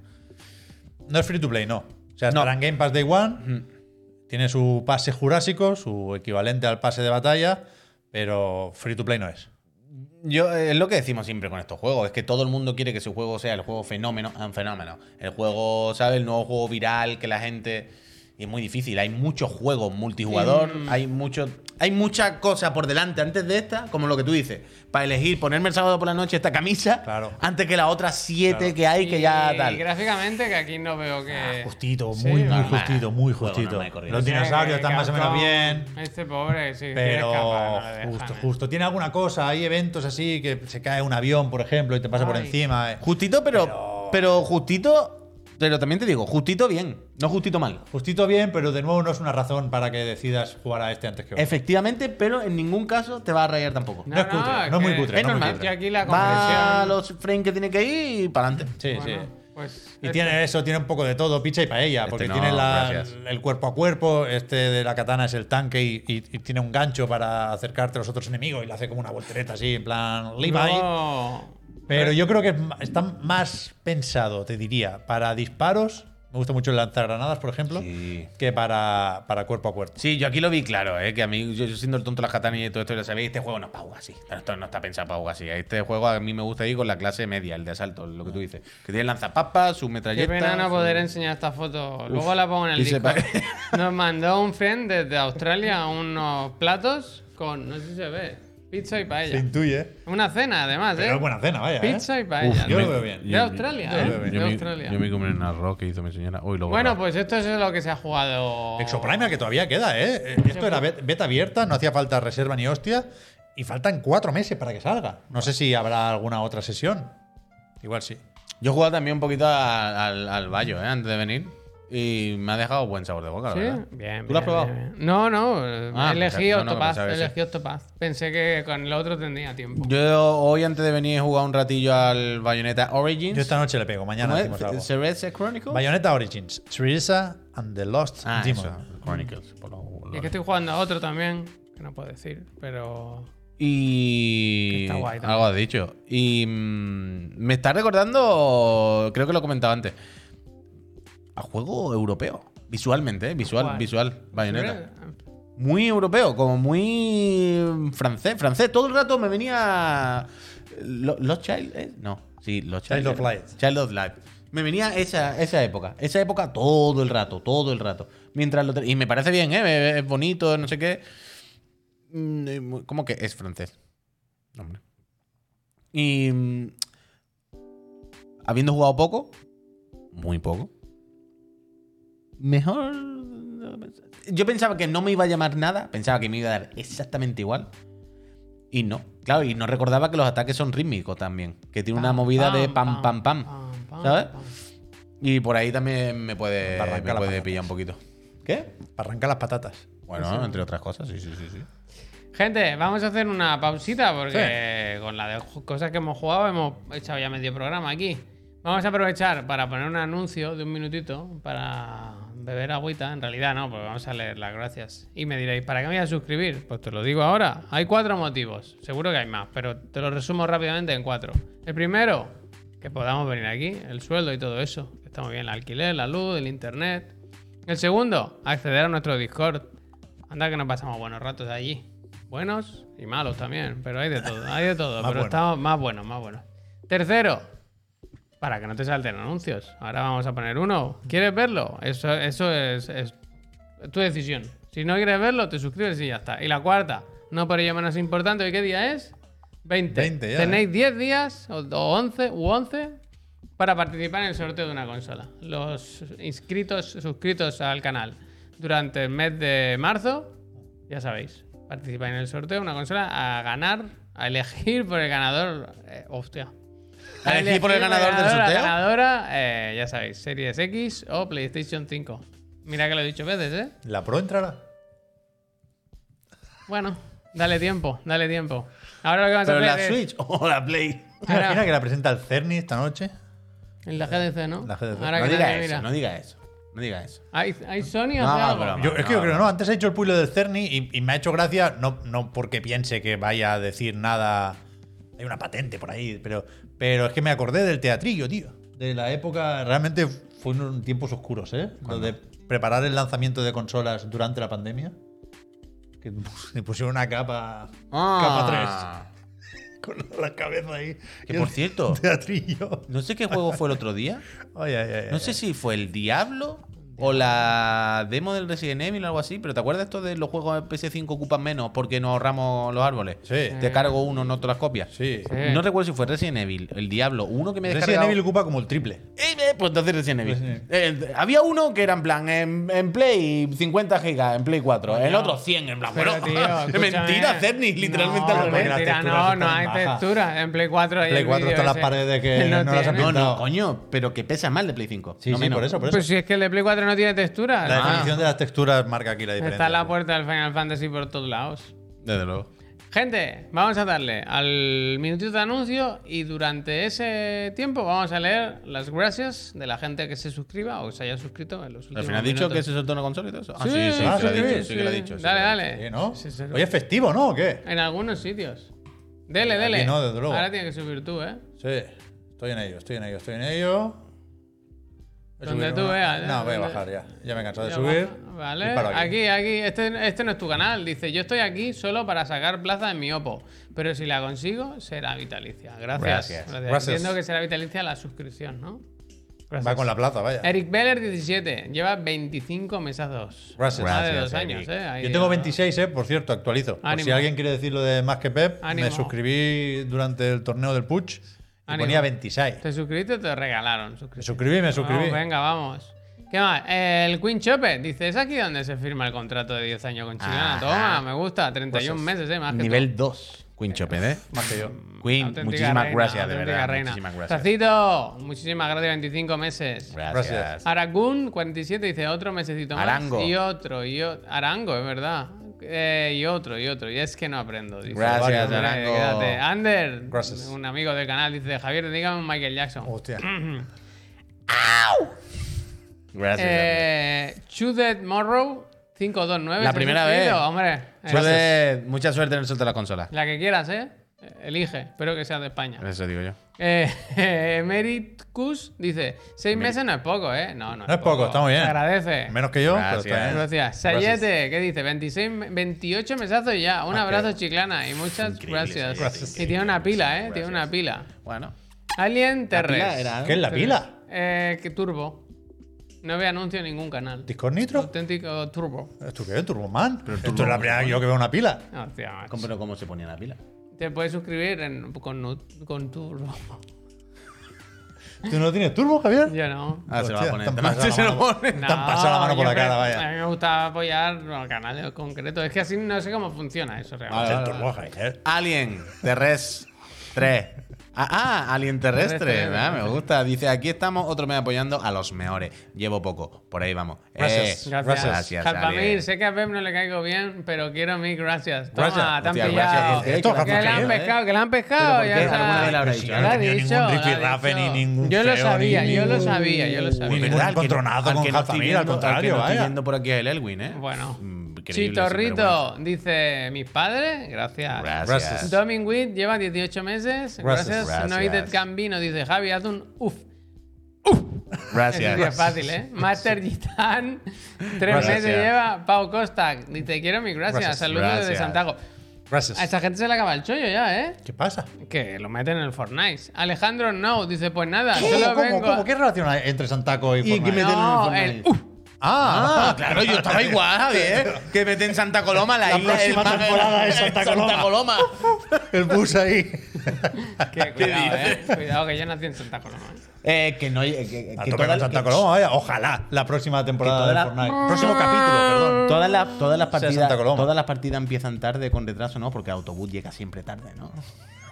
Speaker 1: no es free to play, no. O sea,
Speaker 3: No.
Speaker 1: estará en Game Pass Day One, tiene su pase jurásico, su equivalente al pase de batalla, pero free to play no es.
Speaker 3: Yo, eh, es lo que decimos siempre con estos juegos, es que todo el mundo quiere que su juego sea el juego fenómeno, ah, un fenómeno. El juego, ¿sabes? El nuevo juego viral que la gente. Y es muy difícil. Hay muchos juegos multijugador, hay mucho, hay mucha cosa por delante antes de esta, como lo que tú dices. Para elegir ponerme el sábado por la noche esta camisa,
Speaker 1: Claro.
Speaker 3: antes que las otras siete
Speaker 1: Claro.
Speaker 3: que hay que ya
Speaker 2: Y
Speaker 3: tal.
Speaker 2: gráficamente, que aquí no veo que.
Speaker 1: Justito,
Speaker 2: Sí,
Speaker 1: muy, muy
Speaker 2: normal.
Speaker 1: justito, muy justito.
Speaker 3: y corriente.
Speaker 1: Los
Speaker 2: O sea,
Speaker 1: dinosaurios están más o menos bien.
Speaker 2: Este pobre, sí.
Speaker 1: Pero
Speaker 2: escapar, no
Speaker 1: justo,
Speaker 2: eh.
Speaker 1: justo. Tiene alguna cosa, hay eventos así que se cae un avión, por ejemplo, y te pasa por
Speaker 2: Ay.
Speaker 1: encima. eh.
Speaker 3: Justito, pero,
Speaker 1: Pero-
Speaker 3: pero justito, pero también te digo, justito bien, no justito mal.
Speaker 1: Justito bien, pero de nuevo no es una razón para que decidas jugar a este antes que otro.
Speaker 3: Efectivamente, pero en ningún caso te va a rayar tampoco.
Speaker 1: No es cutre,
Speaker 2: es
Speaker 1: no es muy cutre,
Speaker 3: Es
Speaker 1: no muy
Speaker 3: normal.
Speaker 1: cutre.
Speaker 2: Que aquí la
Speaker 3: Va a los frames que tiene que ir y para adelante.
Speaker 1: Sí,
Speaker 2: Bueno,
Speaker 1: sí.
Speaker 2: Pues.
Speaker 1: Y tiene eso, tiene un poco de todo, picha y paella,
Speaker 3: Este
Speaker 1: porque
Speaker 3: no,
Speaker 1: tiene la- el cuerpo a cuerpo, este de la katana es el tanque y, y- y tiene un gancho para acercarte a los otros enemigos y le hace como una voltereta así, en plan Levi.
Speaker 2: No.
Speaker 1: Pero yo creo que es ma- está más pensado, te diría, para disparos. Me gusta mucho el lanzagranadas, por ejemplo,
Speaker 3: Sí.
Speaker 1: que para, para cuerpo a cuerpo.
Speaker 3: Sí, yo aquí lo vi claro, ¿eh? que a mí, yo, yo siendo el tonto de las katanas y todo esto, ya sabéis, este juego no es para jugar así. Esto no está pensado para jugar así. Este juego a mí me gusta ir con la clase media, el de asalto, lo que tú dices. Que tiene lanzapapas, su
Speaker 2: Qué
Speaker 3: metralleta.
Speaker 2: pena no
Speaker 3: su-
Speaker 2: poder enseñar esta foto. Luego la pongo en el
Speaker 3: pa-
Speaker 2: Nos mandó un friend desde Australia unos platos con, no sé si se ve, pizza y
Speaker 1: Se
Speaker 2: paella.
Speaker 1: intuye.
Speaker 2: Una cena, además,
Speaker 1: Pero
Speaker 2: ¿eh?
Speaker 1: es buena cena, vaya. ¿eh?
Speaker 2: Pizza y paella.
Speaker 1: yo lo veo bien.
Speaker 2: De Australia,
Speaker 1: yo
Speaker 2: ¿eh?
Speaker 1: lo veo bien.
Speaker 2: De
Speaker 3: Yo me,
Speaker 2: Australia.
Speaker 3: yo me comí un arroz que hizo mi señora. Uy, lo
Speaker 2: Bueno, pues esto es lo que se ha jugado.
Speaker 1: Exoprimal, que todavía queda, ¿eh? Eh, Esto era bet- beta abierta, no hacía falta reserva ni hostia. Y faltan cuatro meses para que salga. No sé si habrá alguna otra sesión. Igual sí.
Speaker 3: Yo he jugado también un poquito a- al, al Bayo, ¿eh? Antes de venir. Y me ha dejado buen sabor de boca, la
Speaker 2: ¿Sí?
Speaker 3: verdad.
Speaker 2: Bien,
Speaker 3: ¿Tú lo has probado?
Speaker 2: bien, bien. No, no.
Speaker 3: Ah,
Speaker 2: elegí
Speaker 3: pensaba- no, no,
Speaker 2: elegí Octopath. Pensé que con el otro tendría tiempo.
Speaker 3: Yo hoy, antes de venir, he jugado un ratillo al Bayonetta Origins.
Speaker 1: Yo esta noche le pego, mañana
Speaker 3: ¿Cómo
Speaker 1: decimos
Speaker 3: es?
Speaker 1: algo.
Speaker 3: Cereza Chronicles.
Speaker 1: Bayonetta Origins, Teresa and the Lost
Speaker 3: Ah,
Speaker 1: Demon.
Speaker 3: eso, Chronicles. por lo-
Speaker 2: Y es que estoy jugando a otro también, que no puedo decir, pero.
Speaker 3: Y.
Speaker 2: Que está guay también.
Speaker 3: Algo has dicho. Y. mm, me está recordando. Creo que lo comentaba antes. A juego europeo. Visualmente, ¿eh? Visual,
Speaker 2: ¿Cuál?
Speaker 3: visual. Bayonetta. Muy europeo, como muy francés. Francés. Todo el rato me venía. Lo- Los Child. ¿eh? No, sí, Los Child.
Speaker 1: Child of Light.
Speaker 3: Child of Light. Me venía esa, esa época. Esa época todo el rato, todo el rato. Mientras lo Y me parece bien, ¿eh? Es bonito, no sé qué. Mm, muy- ¿Cómo que es francés? Hombre. Y. mm, Habiendo jugado poco, muy poco. Mejor. Yo pensaba que no me iba a llamar nada, pensaba que me iba a dar exactamente igual. Y no. Claro, y no recordaba que los ataques son rítmicos también. Que tiene una movida de pam, pam, pam. ¿Sabes? Y por ahí también me puede, me puede pillar un poquito. ¿Qué?
Speaker 1: Para arrancar las patatas.
Speaker 3: Bueno, entre otras cosas, sí, sí, sí. sí.
Speaker 2: Gente, vamos a hacer una pausita porque con la de cosas que hemos jugado hemos echado ya medio programa aquí. Vamos a aprovechar para poner un anuncio de un minutito para beber agüita. En realidad no, porque vamos a leer las gracias. Y me diréis, ¿para qué me voy a suscribir? Pues te lo digo ahora. Hay cuatro motivos. Seguro que hay más, pero te lo resumo rápidamente en cuatro. El primero, que podamos venir aquí, el sueldo y todo eso. Está muy bien, el alquiler, la luz, el internet. El segundo, acceder a nuestro Discord. Anda que nos pasamos buenos ratos allí. Buenos y malos también, pero hay de todo, hay de todo. Pero
Speaker 1: bueno.
Speaker 2: estamos más buenos, más buenos. Tercero, para que no te salten anuncios. Ahora vamos a poner uno. ¿Quieres verlo? Eso, eso es, es tu decisión. Si no quieres verlo, te suscribes y ya está. Y la cuarta, no por ello menos importante, ¿hoy qué día es? 20.
Speaker 1: 20 ya,
Speaker 2: Tenéis 10 días, o, o 11 u 11, para participar en el sorteo de una consola. Los inscritos, suscritos al canal durante el mes de marzo, ya sabéis, participáis en el sorteo de una consola a ganar, a elegir por el ganador. eh, hostia.
Speaker 3: ¿A elegir por el ganador del
Speaker 2: La
Speaker 3: sorteo?
Speaker 2: ganadora, eh, ya sabéis, Series X o PlayStation 5. Mira que lo he dicho veces, ¿eh?
Speaker 1: ¿La Pro entrará?
Speaker 2: Bueno, dale tiempo, dale tiempo. Ahora lo que vamos
Speaker 3: ¿Pero
Speaker 2: a
Speaker 3: la
Speaker 2: hacer es-
Speaker 3: Switch o la Play?
Speaker 1: ¿Te
Speaker 2: Ahora-
Speaker 1: imaginas que la presenta el Cerny esta noche?
Speaker 2: En la GDC, ¿no?
Speaker 1: La GDC.
Speaker 2: Ahora
Speaker 3: No
Speaker 2: que
Speaker 3: diga
Speaker 2: nadie
Speaker 3: eso, no diga eso. No diga eso.
Speaker 2: ¿Hay, ¿Hay Sony o
Speaker 3: No,
Speaker 2: algo?
Speaker 1: Yo, es que yo creo,
Speaker 3: no.
Speaker 1: no, antes ha hecho el puzzle del Cerny y, y me ha hecho gracia, no, no porque piense que vaya a decir nada. Hay una patente por ahí, pero, pero es que me acordé del teatrillo, tío. De la época, realmente fueron tiempos oscuros, ¿eh? Lo de preparar el lanzamiento de consolas durante la pandemia. Que le pusieron una capa,
Speaker 3: Ah.
Speaker 1: capa 3, con la cabeza ahí.
Speaker 3: Que por cierto,
Speaker 1: Teatrillo.
Speaker 3: no sé qué juego fue el otro día.
Speaker 1: Ay, ay, ay,
Speaker 3: No sé si fue el Diablo o la demo del Resident Evil o algo así, pero ¿te acuerdas esto de los juegos de PS5 ocupan menos porque nos ahorramos los árboles?
Speaker 1: Sí.
Speaker 3: Te cargo uno, no te las copias.
Speaker 1: Sí.
Speaker 2: Sí.
Speaker 3: No recuerdo si fue Resident Evil, el Diablo, uno que me
Speaker 1: Resident
Speaker 3: descargado...
Speaker 1: Evil ocupa como el triple.
Speaker 3: Eh, eh, pues entonces Resident Evil.
Speaker 1: Resident
Speaker 3: Eh, había uno que era en plan, en, en Play 50 gigas, en Play 4. El otro 100, en plan,
Speaker 2: Pero,
Speaker 3: bueno,
Speaker 2: tío,
Speaker 3: mentira, Cerny, literalmente
Speaker 2: no,
Speaker 3: al revés.
Speaker 2: mentira, no, no hay textura. En Play 4 hay
Speaker 1: Play
Speaker 2: el
Speaker 1: 4
Speaker 2: vídeo
Speaker 1: están las paredes que no las han.
Speaker 3: No, no, coño, pero que pesa más de Play 5.
Speaker 1: Sí,
Speaker 3: no
Speaker 1: sí,
Speaker 3: menos.
Speaker 1: por eso, por eso.
Speaker 2: Pues si es que el de Play 4 no tiene textura.
Speaker 1: La definición de las texturas marca aquí la diferencia.
Speaker 2: Está la puerta del Final Fantasy por todos lados.
Speaker 3: Desde luego.
Speaker 2: Gente, vamos a darle al minutito de anuncio y durante ese tiempo vamos a leer las gracias de la gente que se suscriba o se haya suscrito en los últimos
Speaker 3: Al final has dicho que se soltó una consola y todo eso. Ah,
Speaker 2: Sí,
Speaker 3: sí, sí,
Speaker 1: ah,
Speaker 3: sí,
Speaker 1: sí,
Speaker 3: dicho,
Speaker 1: sí,
Speaker 3: sí que lo ha dicho.
Speaker 2: Dale,
Speaker 3: que
Speaker 2: dale.
Speaker 1: Sí, ¿no? Oye, ¿es festivo, ¿no? ¿O qué?
Speaker 2: En algunos sitios. Dele,
Speaker 1: Aquí
Speaker 2: dele.
Speaker 1: no, desde luego.
Speaker 2: Ahora tienes que subir tú, ¿eh?
Speaker 1: Sí, estoy en ello, estoy en ello, estoy en ello.
Speaker 2: Donde tú
Speaker 1: una-
Speaker 2: veas.
Speaker 1: No, voy a bajar ya. Ya me he cansado de subir.
Speaker 2: baja. Vale.
Speaker 1: Aquí.
Speaker 2: Aquí, aquí. Este, este no es tu canal. Dice, yo estoy aquí solo para sacar plaza en mi Oppo. Pero si la consigo, será vitalicia. Gracias.
Speaker 1: Gracias. Gracias.
Speaker 2: Entiendo que será vitalicia la suscripción, ¿no? Gracias.
Speaker 1: Va con la plaza, vaya.
Speaker 2: Eric Beller, 17. Lleva 25 mesazos.
Speaker 1: Gracias.
Speaker 2: Más de dos años. ¿eh? Ahí
Speaker 1: Yo tengo
Speaker 2: ya-
Speaker 1: 26, ¿eh? Por cierto, actualizo. Por si alguien quiere decir lo de más que Pep,
Speaker 2: Ánimo.
Speaker 1: me suscribí durante el torneo del Puch y ponía 26.
Speaker 2: ¿Te suscribiste o te regalaron?
Speaker 1: Me
Speaker 2: suscripción?
Speaker 1: suscribí, me suscribí.
Speaker 2: Vamos, venga, vamos. ¿Qué más? El Queen Chope dice: ¿Es aquí donde se firma el contrato de 10 años con Chilena?
Speaker 3: Ajá.
Speaker 2: Toma, me gusta. 31
Speaker 1: Pues es
Speaker 2: meses, ¿eh? Más que
Speaker 3: Nivel 2. Queen Chopin, ¿eh?
Speaker 1: Más que yo.
Speaker 3: Queen, muchísimas
Speaker 2: reina,
Speaker 3: gracias, de verdad.
Speaker 2: reina.
Speaker 3: Muchísimas gracias.
Speaker 2: Tacito, muchísimas gracias, 25 meses.
Speaker 3: Gracias.
Speaker 1: Gracias.
Speaker 2: Aragun 47 dice otro mesecito más.
Speaker 3: Arango.
Speaker 2: Y otro, y otro. Arango, es verdad. Eh, y otro, y otro. Y es que no aprendo. Dice.
Speaker 3: Gracias, Arango.
Speaker 2: quédate. Ander,
Speaker 1: Gracias.
Speaker 2: un amigo del canal, dice Javier, dígame un Michael Jackson.
Speaker 1: Hostia.
Speaker 3: Gracias.
Speaker 2: Eh, Chuded Morrow 529.
Speaker 3: La
Speaker 2: ¿se ha
Speaker 3: primera vez.
Speaker 2: Hombre,
Speaker 3: Suerte- mucha suerte en el sorteo de la consola.
Speaker 2: la que quieras, ¿eh? Elige. Espero que sea de España.
Speaker 3: Eso digo yo.
Speaker 2: Eh, Meritcus dice: Seis meses no es poco, ¿eh? No, no,
Speaker 1: No es poco, está muy bien.
Speaker 2: Se agradece.
Speaker 1: Menos que yo,
Speaker 3: Gracias.
Speaker 1: pero está bien.
Speaker 2: Gracias. Sayete, ¿qué dice? 26, 28 mesazos y ya. Un
Speaker 1: Ah,
Speaker 2: abrazo, chiclana. Y muchas
Speaker 3: Increíble,
Speaker 2: gracias. Y tiene una pila, ¿eh?
Speaker 3: Gracias.
Speaker 2: Tiene una pila.
Speaker 3: Bueno.
Speaker 2: Alien
Speaker 3: La
Speaker 2: Terres.
Speaker 3: pila era-
Speaker 1: ¿Qué es la pila?
Speaker 2: Eh, que turbo. No ve anuncio en ningún canal.
Speaker 1: ¿Discord Nitro?
Speaker 2: Auténtico turbo.
Speaker 1: ¿Esto qué es? ¿Turboman? Esto
Speaker 3: Turbo
Speaker 1: es la primera que yo que veo una pila.
Speaker 2: Hostia, macho.
Speaker 3: ¿Cómo- Pero ¿cómo se ponía la pila?
Speaker 2: Te puedes suscribir en- con, con turbo.
Speaker 1: ¿Tú no tienes turbo, Javier?
Speaker 2: Yo no.
Speaker 3: Ah, se lo va a
Speaker 1: Hostia,
Speaker 3: poner.
Speaker 1: pasado
Speaker 3: se
Speaker 1: la
Speaker 3: lo
Speaker 1: mano.
Speaker 3: pone.
Speaker 1: Te han pasado la mano por
Speaker 2: yo
Speaker 1: la cara,
Speaker 2: creo-
Speaker 1: vaya.
Speaker 2: A mí me gusta apoyar al canal concreto. Es que así no sé cómo funciona eso realmente.
Speaker 1: El turbo, Javier.
Speaker 3: Alien Terrestre. Ah, ah, Alien Terrestre.
Speaker 2: Terrestre,
Speaker 3: ¿verdad? Me gusta. Dice, aquí estamos, otro mes apoyando a los mejores. Llevo poco. Por ahí vamos.
Speaker 1: Gracias.
Speaker 3: Eh,
Speaker 2: Gracias.
Speaker 3: Gracias,
Speaker 2: sé que a Pep no le caigo bien, pero quiero mil gracias. Toma,
Speaker 1: Gracias.
Speaker 2: te han
Speaker 3: Hostia,
Speaker 2: pillado.
Speaker 3: gracias.
Speaker 1: Esto,
Speaker 3: Que
Speaker 2: le han
Speaker 3: ¿eh?
Speaker 2: pescado, que le han pescado.
Speaker 3: ¿Pero por
Speaker 2: ya
Speaker 1: no
Speaker 2: ha dicho, Yo lo
Speaker 1: feo,
Speaker 2: sabía,
Speaker 1: ni
Speaker 2: yo lo sabía, yo lo sabía.
Speaker 1: Ningún
Speaker 3: al
Speaker 1: con
Speaker 3: viendo-
Speaker 1: al contrario,
Speaker 3: estoy por aquí el Elwin, ¿eh?
Speaker 2: Bueno.
Speaker 3: Increíble,
Speaker 2: Chitorrito dice: Mis padres, gracias.
Speaker 3: Gracias.
Speaker 1: Gracias.
Speaker 2: Domin Witt lleva 18 meses.
Speaker 1: Gracias.
Speaker 2: Gracias.
Speaker 3: Gracias.
Speaker 2: Noited Gambino dice: Javi, haz un uff.
Speaker 3: Gracias.
Speaker 2: Eso sí es fácil, ¿eh? Master Gitan, tres
Speaker 1: Gracias.
Speaker 2: meses lleva. Pau Costa, dice: Quiero mi gracias.
Speaker 1: Gracias.
Speaker 2: Saludos desde
Speaker 3: Gracias.
Speaker 2: Santiago.
Speaker 1: Gracias.
Speaker 2: A esta gente se le acaba el chollo ya, ¿eh?
Speaker 1: ¿Qué pasa?
Speaker 2: Que lo meten en el Fortnite. Alejandro No dice: Pues nada,
Speaker 1: ¿Cómo,
Speaker 2: solo
Speaker 1: cómo,
Speaker 2: vengo.
Speaker 1: cómo? ¿Qué relación hay entre Santaco y,
Speaker 3: Y que
Speaker 1: Fortnite?
Speaker 3: meten en el
Speaker 2: No,
Speaker 3: Fortnite.
Speaker 2: el uff.
Speaker 1: Ah,
Speaker 3: Ah, claro, yo estaba igual, Javier. Que meten Santa Coloma, la,
Speaker 1: La
Speaker 3: isla
Speaker 1: próxima
Speaker 3: el
Speaker 1: temporada es Santa Coloma.
Speaker 3: Coloma.
Speaker 1: el bus ahí.
Speaker 2: Que, cuidado, ¿eh? Cuidado que yo nací en Santa Coloma. ¿eh?
Speaker 3: Eh, que no que, que,
Speaker 1: A
Speaker 3: que
Speaker 1: tope
Speaker 3: todas-
Speaker 1: con Santa
Speaker 3: que-
Speaker 1: Coloma, vaya. Ojalá la próxima temporada
Speaker 3: toda
Speaker 1: de
Speaker 3: la-
Speaker 1: Fortnite. Próximo capítulo, perdón.
Speaker 3: Todas las, todas las partidas
Speaker 1: Santa
Speaker 3: todas las partidas empiezan tarde con retraso, ¿no? Porque el autobús llega siempre tarde, ¿no?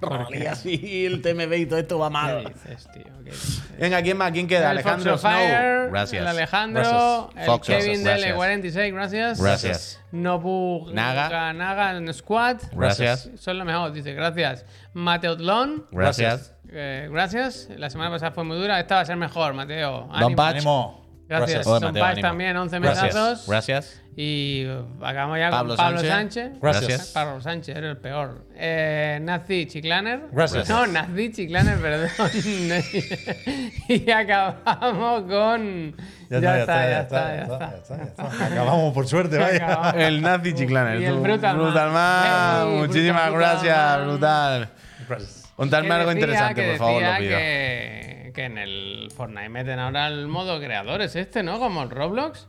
Speaker 3: Y así el TMB y todo esto va
Speaker 2: ¿Qué
Speaker 3: mal.
Speaker 2: dices, tío? ¿Qué dices?
Speaker 3: Venga, ¿quién más? ¿Quién queda?
Speaker 2: El
Speaker 3: Alejandro
Speaker 2: Fox of Fire,
Speaker 3: Snow. Gracias.
Speaker 2: El Alejandro,
Speaker 1: Gracias.
Speaker 2: el
Speaker 3: Fox,
Speaker 2: Kevin
Speaker 3: gracias.
Speaker 2: DL46, gracias.
Speaker 3: Gracias.
Speaker 2: Nobu
Speaker 3: Naga.
Speaker 2: Naga Squad.
Speaker 3: Gracias.
Speaker 2: Son lo mejor, dice, gracias. Mateutlón.
Speaker 3: Gracias.
Speaker 2: eh, gracias. La semana pasada fue muy dura. Esta va a ser mejor, Mateo.
Speaker 3: Don
Speaker 2: Ánimo.
Speaker 3: Patch.
Speaker 1: Ánimo.
Speaker 2: Gracias.
Speaker 3: Joder,
Speaker 2: Son
Speaker 3: ánimo.
Speaker 2: también, 11
Speaker 3: Gracias.
Speaker 2: mesazos.
Speaker 3: Gracias.
Speaker 2: Y acabamos ya
Speaker 3: Pablo
Speaker 2: con Pablo
Speaker 3: Sánchez.
Speaker 2: Sánchez.
Speaker 1: Gracias.
Speaker 2: Pablo Sánchez, eres el peor. Eh, Nazi Chiclaner.
Speaker 1: Gracias.
Speaker 2: No, Nazi Chiclaner, perdón. y acabamos con. Ya, está, ya está, ya está.
Speaker 1: ya está, ya está. Acabamos por suerte, vaya.
Speaker 2: Acabamos.
Speaker 3: El Nazi Chiclaner.
Speaker 2: Y el. Brutal Man.
Speaker 3: Brutal Man.
Speaker 2: Ey,
Speaker 3: Muchísimas
Speaker 2: Brutal
Speaker 3: gracias,
Speaker 2: Man.
Speaker 3: brutal.
Speaker 2: Que
Speaker 3: Contadme algo interesante,
Speaker 2: que
Speaker 3: por favor, lo pido.
Speaker 2: Que, que en el Fortnite meten ahora el modo creadores este, ¿no? Como el Roblox.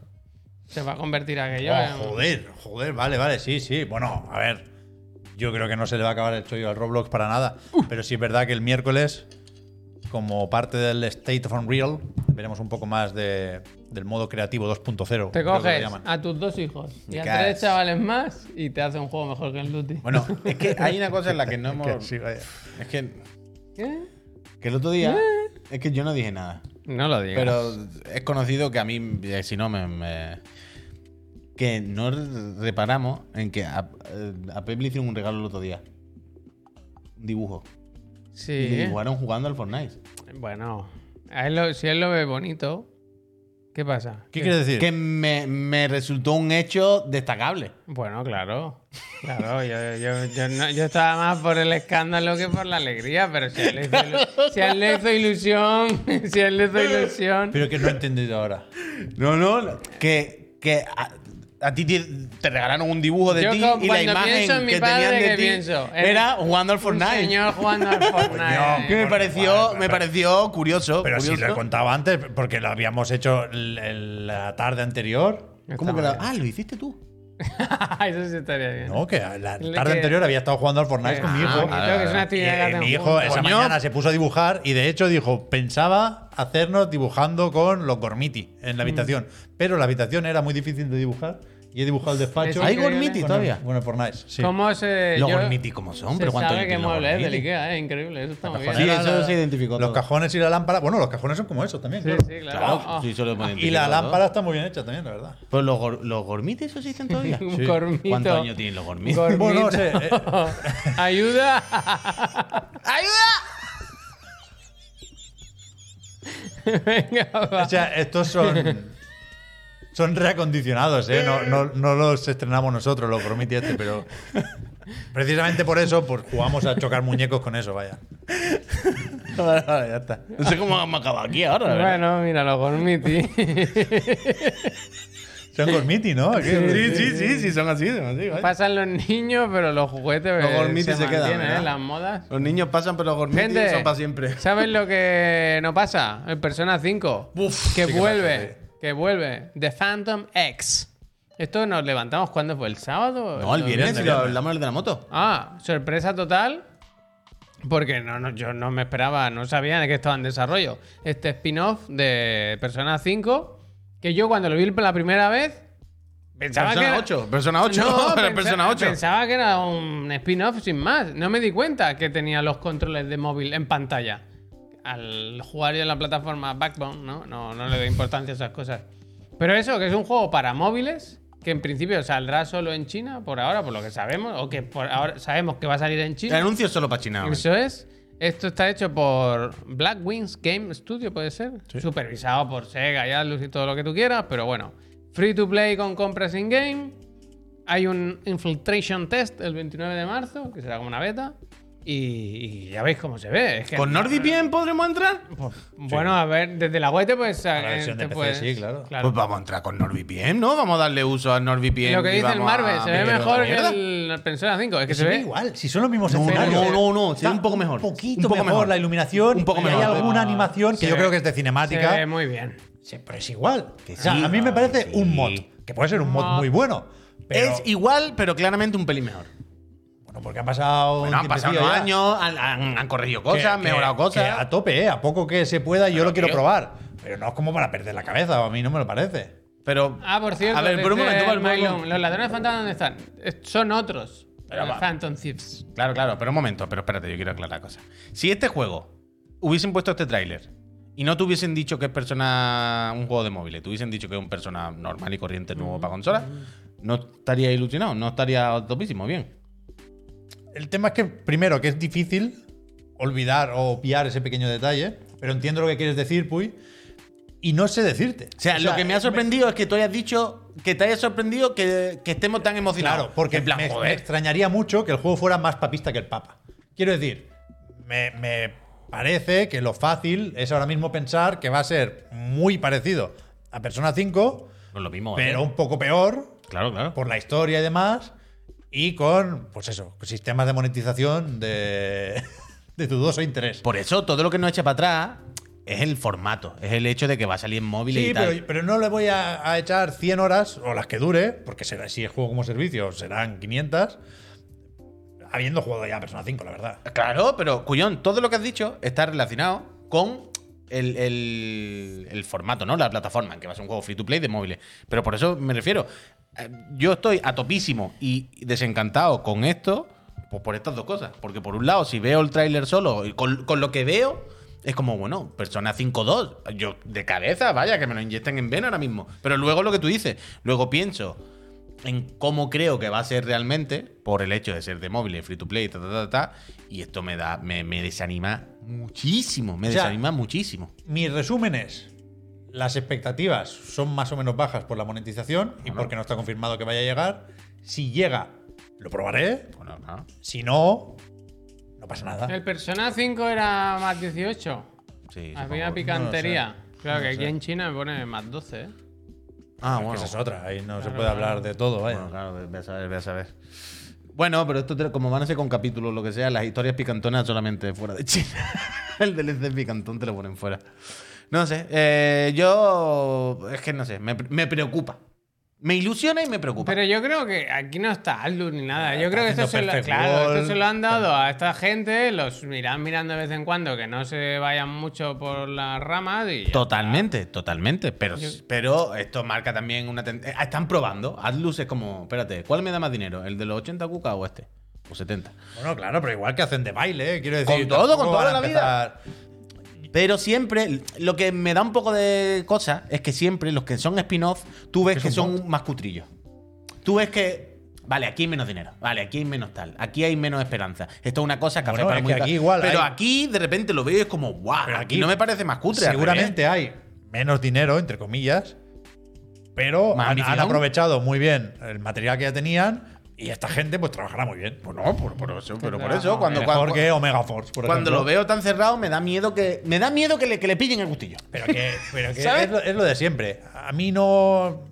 Speaker 2: Se va a convertir aquello
Speaker 1: Oh,
Speaker 2: en.
Speaker 1: joder, joder, vale, vale, sí, sí. Bueno, a ver. Yo creo que no se le va a acabar el chollo al Roblox para nada. Pero sí es verdad que el miércoles, como parte del State of Unreal, veremos un poco más de, del modo creativo 2.0.
Speaker 2: Te coges a tus dos hijos y a tres chavales más y te hace un juego mejor que el Duty.
Speaker 3: Bueno, es que hay una cosa en la que no hemos.
Speaker 1: Que sí, vaya.
Speaker 3: Es que,
Speaker 2: ¿Qué?
Speaker 3: Que el otro día. Es que yo no dije nada.
Speaker 2: No lo digas.
Speaker 3: Pero es conocido que a mí, eh, si no, me. me- que no reparamos en que a, eh, a Pep le hicieron un regalo el otro día. Un dibujo. Y
Speaker 2: sí.
Speaker 3: dibujaron jugando al Fortnite.
Speaker 2: Bueno, a él lo- si él lo ve bonito, ¿qué pasa?
Speaker 1: ¿Qué quieres decir?
Speaker 3: Que me, me resultó un hecho destacable.
Speaker 2: Bueno, claro. Claro, yo, yo, yo, no- yo estaba más por el escándalo que por la alegría, pero si a él le hizo, ilu- si a él le hizo ilusión, si a él le hizo ilusión.
Speaker 1: Pero que no he entendido ahora.
Speaker 3: No, no. Que, que a, a ti te, te regalaron un dibujo de ti y la imagen
Speaker 2: pienso en mi
Speaker 3: que
Speaker 2: padre,
Speaker 3: tenían de
Speaker 2: ¿qué
Speaker 3: ti era jugando al
Speaker 2: Un
Speaker 3: Fortnite.
Speaker 2: señor jugando al Fortnite.
Speaker 3: Que me pareció, me pareció curioso.
Speaker 1: Pero si lo he contado antes, porque lo habíamos hecho la tarde anterior.
Speaker 3: ¿Cómo que la- Ah, lo hiciste tú.
Speaker 2: Eso sí estaría bien.
Speaker 1: No, que la tarde
Speaker 2: que-
Speaker 1: anterior había estado jugando al Fortnite
Speaker 2: Eh,
Speaker 1: con mi
Speaker 2: ah,
Speaker 1: hijo.
Speaker 2: que es una actividad que
Speaker 1: eh, mi hijo esa
Speaker 3: Coño.
Speaker 1: mañana se puso a dibujar y de hecho dijo, pensaba hacernos dibujando con los Gormiti en la
Speaker 2: Mm.
Speaker 1: habitación. Pero la habitación era muy difícil de dibujar y he dibujado el despacho.
Speaker 2: Es
Speaker 3: ¿Hay. Gormiti todavía?
Speaker 1: Bueno, Fortnite. Sí.
Speaker 2: ¿Cómo se.
Speaker 3: Los
Speaker 2: yo-
Speaker 3: Gormiti como son,
Speaker 2: se
Speaker 3: pero ¿cuánto
Speaker 2: sabe
Speaker 3: los
Speaker 2: mueble es del
Speaker 3: Gormiti?
Speaker 2: Ikea, es increíble. Eso está muy bien.
Speaker 3: Sí, eso se identificó
Speaker 1: Los
Speaker 3: todo.
Speaker 1: cajones y la lámpara. Bueno, los cajones son como esos también.
Speaker 2: Sí,
Speaker 1: claro.
Speaker 2: sí, claro.
Speaker 3: Claro,
Speaker 2: Oh,
Speaker 3: sí, eso lo hemos
Speaker 1: Y la
Speaker 3: todo.
Speaker 1: lámpara está muy bien hecha también, la verdad.
Speaker 3: Pues los, gor- los gormites eso existen todavía.
Speaker 2: Un
Speaker 1: Sí.
Speaker 2: gormito.
Speaker 3: ¿Cuántos años tienen los gormites?
Speaker 2: Gormito.
Speaker 1: Bueno, no sé, eh.
Speaker 2: Ayuda.
Speaker 3: ¡Ayuda!
Speaker 2: Venga, va.
Speaker 1: O sea, estos son. Son reacondicionados, ¿eh? No, no, no los estrenamos nosotros, los Gormiti este, pero. Precisamente por eso, pues jugamos a chocar muñecos con eso, vaya.
Speaker 3: Vale, vale, ya está. No sé cómo hemos acabado aquí ahora. verdad.
Speaker 2: Bueno, mira, los Gormiti.
Speaker 1: Son Gormiti, ¿no?
Speaker 3: Sí, sí, sí, sí, son así, son así. vaya.
Speaker 2: Pasan los niños, pero los juguetes
Speaker 3: Los
Speaker 2: eh,
Speaker 3: Gormiti
Speaker 2: se,
Speaker 3: se quedan.
Speaker 2: ¿eh? Las modas.
Speaker 3: Los niños pasan, pero los gormites
Speaker 2: Gente,
Speaker 3: son para siempre.
Speaker 2: ¿sabes lo que no pasa? El Persona 5.
Speaker 3: Uf,
Speaker 2: que
Speaker 1: sí que
Speaker 2: vuelve, que vuelve. The Phantom X. Esto nos levantamos cuando fue el sábado.
Speaker 3: No, el viernes,
Speaker 1: viernes,
Speaker 3: lo hablamos de la moto.
Speaker 2: Ah, sorpresa total. Porque no, no, yo no me esperaba, no sabía de que estaba en desarrollo. Este spin-off de Persona 5, que yo cuando lo vi la primera vez, pensaba que.
Speaker 3: Persona
Speaker 2: era-
Speaker 3: 8, Persona 8,
Speaker 2: No, pensa-
Speaker 3: Persona 8.
Speaker 2: Pensaba que era un spin-off sin más. No me di cuenta que tenía los controles de móvil en pantalla. Al jugar yo en la plataforma Backbone, ¿no? No, no le doy importancia a esas cosas. Pero eso, que es un juego para móviles, que en principio saldrá solo en China, por ahora, por lo que sabemos, o que por ahora sabemos que va a salir en
Speaker 3: El
Speaker 2: China.
Speaker 3: anuncio es solo para China.
Speaker 2: Eso es. Esto está hecho por Black Wings Game Studio, puede ser. Supervisado por Sega y Atlus y todo lo que tú quieras, pero bueno. Free to play con compras in-game. Hay un Infiltration Test el 29 de marzo, que será como una beta. Y, y ya veis cómo se ve. Es que-
Speaker 3: ¿Con NordVPN podremos entrar?
Speaker 2: Pues, Bueno, a ver, desde la web te puedes.
Speaker 1: la
Speaker 2: eh,
Speaker 1: versión de
Speaker 2: te
Speaker 1: PC,
Speaker 2: puedes-
Speaker 1: sí, claro.
Speaker 3: Pues vamos a entrar con NordVPN, ¿no? Vamos a darle uso a NordVPN.
Speaker 2: Lo que dice el Marvel, se ve mejor que
Speaker 3: mierda.
Speaker 2: el Persona 5. Es que
Speaker 1: Se
Speaker 2: se
Speaker 1: ve igual, si son los mismos
Speaker 3: No,
Speaker 1: escenarios.
Speaker 3: no, no, no, se ve
Speaker 1: Está
Speaker 3: un poco mejor.
Speaker 1: Un poquito
Speaker 3: Un poco
Speaker 1: mejor,
Speaker 3: mejor.
Speaker 1: la iluminación.
Speaker 3: Un poco
Speaker 1: y
Speaker 3: mejor.
Speaker 1: Hay alguna animación que
Speaker 2: Se
Speaker 1: yo creo que es de
Speaker 2: Se
Speaker 1: cinemática.
Speaker 2: ve muy bien.
Speaker 1: Sí, pero es igual.
Speaker 3: Que
Speaker 1: O sea,
Speaker 3: sí,
Speaker 1: a mí me parece
Speaker 3: sí.
Speaker 1: un mod, que puede ser un mod
Speaker 2: Mod.
Speaker 1: muy bueno. Pero,
Speaker 3: Es igual, pero claramente un pelín mejor.
Speaker 1: Bueno, porque han pasado.
Speaker 3: Bueno, han pasado unos
Speaker 1: tiempecillo ya.
Speaker 3: años, han, han- han corregido cosas, han mejorado
Speaker 1: que
Speaker 3: cosas.
Speaker 1: a tope, ¿eh? A poco que se pueda, yo lo quiero
Speaker 3: tío.
Speaker 1: probar. Pero no es como para perder la cabeza, a mí no me lo parece.
Speaker 3: Pero.
Speaker 2: Ah, por cierto,
Speaker 3: A ver, por un momento, por
Speaker 2: Mylon, los ladrones fantasmas ¿dónde están? Es- Son otros.
Speaker 3: Pero
Speaker 2: Los. Phantom Thieves.
Speaker 3: Claro, claro, pero un momento, pero espérate, yo quiero aclarar cosas. Si este juego hubiesen puesto este tráiler y no te hubiesen dicho que es persona un juego de móviles, te hubiesen dicho que es un persona normal y corriente nuevo para consola, no estaría ilusionado, no estaría topísimo, bien.
Speaker 1: El tema es que, primero, que es difícil olvidar o obviar ese pequeño detalle, pero entiendo lo que quieres decir, Puy, y no sé decirte.
Speaker 3: O sea, lo que me ha sorprendido es que tú hayas dicho que te haya sorprendido que, que estemos tan emocionados.
Speaker 1: Claro, porque
Speaker 3: en plan,
Speaker 1: me, extrañaría mucho que el juego fuera más papista que el Papa. Quiero decir, me, me parece que lo fácil es ahora mismo pensar que va a ser muy parecido a Persona 5,
Speaker 3: Pues lo mismo,
Speaker 1: pero
Speaker 3: ¿eh?
Speaker 1: un poco peor
Speaker 3: Claro, claro.
Speaker 1: por la historia y demás, y con, pues eso, sistemas de monetización de, de dudoso interés.
Speaker 3: Por eso, todo lo que nos echa para atrás es el formato, es el hecho de que va a salir en móviles
Speaker 1: Sí,
Speaker 3: y tal.
Speaker 1: pero, pero no le voy a, a echar 100 horas, o las que dure, porque será, si es juego como servicio, serán 500, habiendo jugado ya Persona 5, la verdad.
Speaker 3: Claro, pero Cuyón, todo lo que has dicho está relacionado con el, el- el formato, ¿no? La plataforma, en que va a ser un juego free to play de móviles. Pero por eso me refiero. Eh, Yo estoy a topísimo y desencantado con esto, pues por estas dos cosas. Porque por un lado, si veo el tráiler solo, y con, con lo que veo, es como, bueno, Persona 5.2. Yo de cabeza, vaya, que me lo inyecten en vena ahora mismo. Pero luego lo que tú dices, luego pienso en cómo creo que va a ser realmente, por el hecho de ser de móviles, free to play, ta, ta, ta, ta, y esto me da, me, me desanima muchísimo, me
Speaker 1: O sea,
Speaker 3: desanima muchísimo.
Speaker 1: Mi resumen es: las expectativas son más o menos bajas por la monetización y porque no está confirmado que vaya a llegar. Si llega, lo probaré.
Speaker 3: Bueno, no.
Speaker 1: Si no, no pasa nada.
Speaker 2: El Persona 5 era más 18.
Speaker 3: Sí,
Speaker 2: Había
Speaker 3: supongo.
Speaker 2: picantería. claro
Speaker 1: No
Speaker 2: que aquí en China me pone más 12, ¿eh?
Speaker 3: Ah, bueno.
Speaker 1: Esa es otra, ahí no se
Speaker 2: Claro,
Speaker 1: puede hablar de todo, vaya.
Speaker 3: Bueno, claro, ve a saber, ve a saber. Bueno, pero esto como van a ser con capítulos, lo que sea, las historias picantonas solamente fuera de China. el DLC picantón te lo ponen fuera. No sé, eh, yo es que no sé, me, me preocupa. Me ilusiona y me preocupa.
Speaker 2: Pero yo creo que aquí no está Atlus ni nada. Yo
Speaker 1: Está
Speaker 2: creo que esto se, lo, claro, esto se lo han dado a esta gente, los irán mirando de vez en cuando, que no se vayan mucho por las ramas y.
Speaker 3: Totalmente, totalmente. Pero, pero esto marca también una ten- eh, Están probando. Atlus es como, espérate, ¿cuál me da más dinero? ¿El de los 80 cuca o este? O 70.
Speaker 1: Bueno, claro, pero igual que hacen de baile, ¿eh? quiero decir.
Speaker 3: Con todo, con toda la vida. Pero siempre, lo que me da un poco de cosa es que siempre los que son spin-off, tú ves
Speaker 1: Es
Speaker 3: que son más cutrillos. Tú ves que, vale, aquí hay menos dinero, vale, aquí hay menos tal, aquí hay menos esperanza. Esto es una cosa que
Speaker 1: Bueno, es
Speaker 3: muy
Speaker 1: que
Speaker 3: tal.
Speaker 1: aquí igual
Speaker 3: Pero
Speaker 1: hay-
Speaker 3: aquí de repente lo veo y es como, guau,
Speaker 1: Pero
Speaker 3: aquí no me parece más cutre.
Speaker 1: Seguramente hay menos dinero, entre comillas, pero han aprovechado muy bien el material que ya tenían y esta gente pues trabajará muy bien.
Speaker 3: revés. No, por, por eso, pero por eso, cuando,
Speaker 1: Mejor
Speaker 3: cuando,
Speaker 1: que Omega Force, por
Speaker 3: cuando
Speaker 1: ejemplo.
Speaker 3: lo veo tan cerrado, me da miedo que. Me da miedo que le, que le pillen el gustillo.
Speaker 1: Pero que, pero que
Speaker 3: ¿Sabes?
Speaker 1: es, lo, es lo de siempre. A mí no.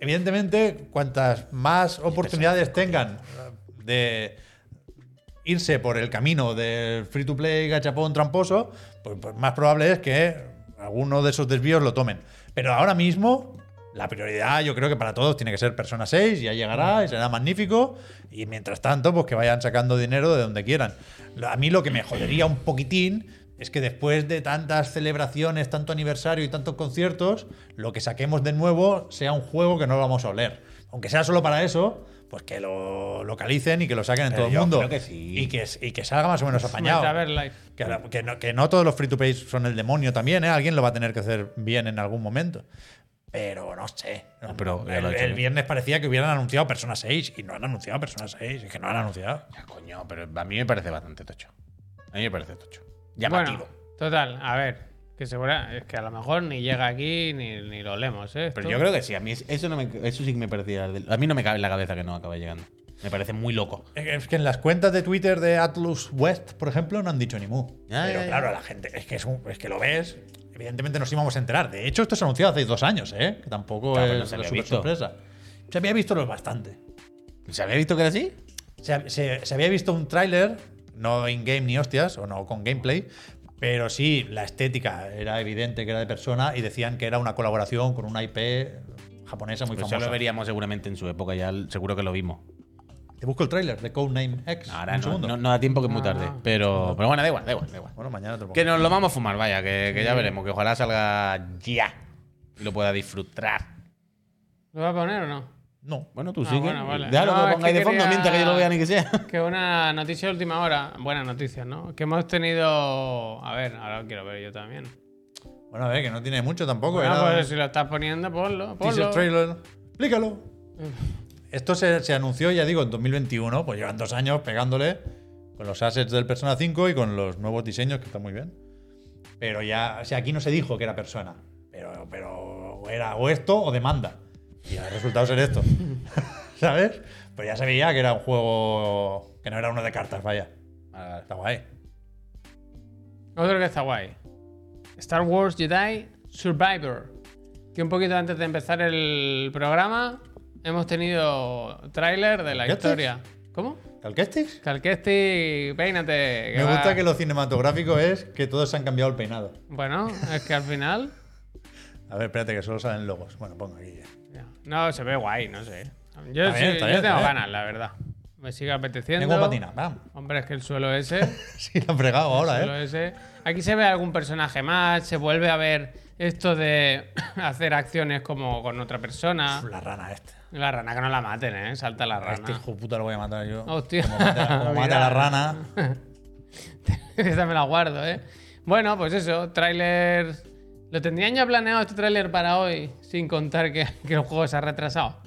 Speaker 1: Evidentemente, cuantas más oportunidades tengan de irse por el camino del free to play gachapón tramposo, pues, pues más probable es que alguno de esos desvíos lo tomen. Pero ahora mismo, la prioridad yo creo que para todos tiene que ser Persona 6, ya llegará y será magnífico. Y mientras tanto, pues que vayan sacando dinero de donde quieran. A mí lo que me jodería un poquitín es que después de tantas celebraciones, tanto aniversario y tantos conciertos, lo que saquemos de nuevo sea un juego que no vamos a oler. Aunque sea solo para eso, pues que lo localicen y que lo saquen en
Speaker 3: Pero
Speaker 1: todo el mundo.
Speaker 3: creo que sí.
Speaker 1: Y que, y que salga más o menos apañado.
Speaker 2: Metaverse Live.
Speaker 1: Que, que no, que no todos los free to play son el demonio también, ¿eh? Alguien lo va a tener que hacer bien en algún momento. Pero no sé.
Speaker 3: No, pero ya
Speaker 1: el, viernes parecía que hubieran anunciado Persona 6 y no han anunciado Persona 6. Es que no han anunciado.
Speaker 3: Ya, coño, pero a mí me parece bastante tocho. A mí me parece tocho.
Speaker 2: Bueno,
Speaker 3: Llamativo.
Speaker 2: total, a ver, que segura, es que a lo mejor ni llega aquí ni, ni lo leemos, ¿eh?
Speaker 3: Pero yo creo que sí, a mí es- eso, no me, eso sí que me parecía. A mí no me cabe en la cabeza que no acabe llegando. Me parece muy loco.
Speaker 1: Es que en las cuentas de Twitter de Atlus West, por ejemplo, no han dicho ni mu.
Speaker 3: Ya,
Speaker 1: Pero
Speaker 3: ya, ya.
Speaker 1: claro, la gente, es que, es, un- es que lo ves. Evidentemente nos íbamos a enterar. De hecho, esto se anunció hace dos años, ¿eh? Que tampoco
Speaker 3: Claro, pero no
Speaker 1: es
Speaker 3: se había
Speaker 1: super
Speaker 3: visto.
Speaker 1: sorpresa. Se había visto lo bastante.
Speaker 3: ¿Se había visto que era así?
Speaker 1: Se, se- se había visto un tráiler, no in-game ni hostias, o no con gameplay, pero sí, la estética era evidente que era de persona y decían que era una colaboración con una IP japonesa muy
Speaker 3: Pues eso
Speaker 1: famosa.
Speaker 3: lo veríamos seguramente en su época, ya seguro que lo vimos.
Speaker 1: Te busco el tráiler de Codename X.
Speaker 3: Ahora
Speaker 1: un
Speaker 3: no,
Speaker 1: segundo.
Speaker 3: no, no da tiempo que es muy
Speaker 2: Ah.
Speaker 3: tarde. Pero, pero bueno, da igual, da igual, da igual.
Speaker 1: Bueno, mañana te lo pongo.
Speaker 3: Que nos lo vamos a fumar, vaya, que, que ya veremos, que ojalá salga ya y lo pueda disfrutar.
Speaker 2: ¿Lo va a poner o no?
Speaker 1: No.
Speaker 3: Bueno, tú
Speaker 2: Ah,
Speaker 3: sigue.
Speaker 2: bueno, vale.
Speaker 3: Déjalo
Speaker 2: No,
Speaker 3: que lo pongáis
Speaker 2: que
Speaker 3: de fondo mientras que yo lo vea ni que sea.
Speaker 2: Que una noticia de última hora, buena noticia, ¿no? Que hemos tenido. A ver, ahora lo quiero ver yo también.
Speaker 1: Bueno, a ver, que no tiene mucho tampoco.
Speaker 2: Bueno,
Speaker 1: era
Speaker 2: pues si lo estás poniendo, ponlo.
Speaker 1: un teaser
Speaker 2: ponlo.
Speaker 1: trailer. Explícalo. Esto se, se anunció, ya digo, en 2021. Pues llevan dos años pegándole con los assets del Persona 5 y con los nuevos diseños, que están muy bien. Pero ya, o sea, aquí no se dijo que era persona. Pero, pero era o esto o demanda. Y el resultado ser esto. ¿Sabes? Pues ya se veía que era un juego que no era uno de cartas, vaya. Está guay.
Speaker 2: Otro que está guay. Star Wars Jedi Survivor. Que un poquito antes de empezar el programa hemos tenido tráiler de la historia. ¿Cómo?
Speaker 1: ¿Calquestis?
Speaker 2: Calquesti, peínate.
Speaker 1: Me
Speaker 2: va-
Speaker 1: gusta que lo cinematográfico es que todos se han cambiado el peinado.
Speaker 2: Bueno, es que al final.
Speaker 1: A ver, espérate, que solo salen logos. Bueno, pongo aquí ya.
Speaker 2: No, se ve guay, no sé. Yo, sí-
Speaker 1: bien,
Speaker 2: yo tengo
Speaker 1: bien.
Speaker 2: ganas, la verdad. Me sigue apeteciendo.
Speaker 1: Tengo patina, bam.
Speaker 2: Hombre, es que el suelo ese.
Speaker 1: Sí, lo han fregado ahora,
Speaker 2: Solo
Speaker 1: ¿eh?
Speaker 2: ese. Aquí se ve algún personaje más, se vuelve a ver esto de hacer acciones como con otra persona.
Speaker 1: La rana esta.
Speaker 2: La rana que no la maten, ¿eh? Salta la
Speaker 1: A este
Speaker 2: rana.
Speaker 1: hijo puta lo voy a matar yo.
Speaker 2: Hostia.
Speaker 1: Como mate, como mate a la rana.
Speaker 2: Esta me la guardo, ¿eh? Bueno, pues eso, tráiler... Lo tendrían ya planeado este tráiler para hoy, sin contar que, que el juego se ha retrasado.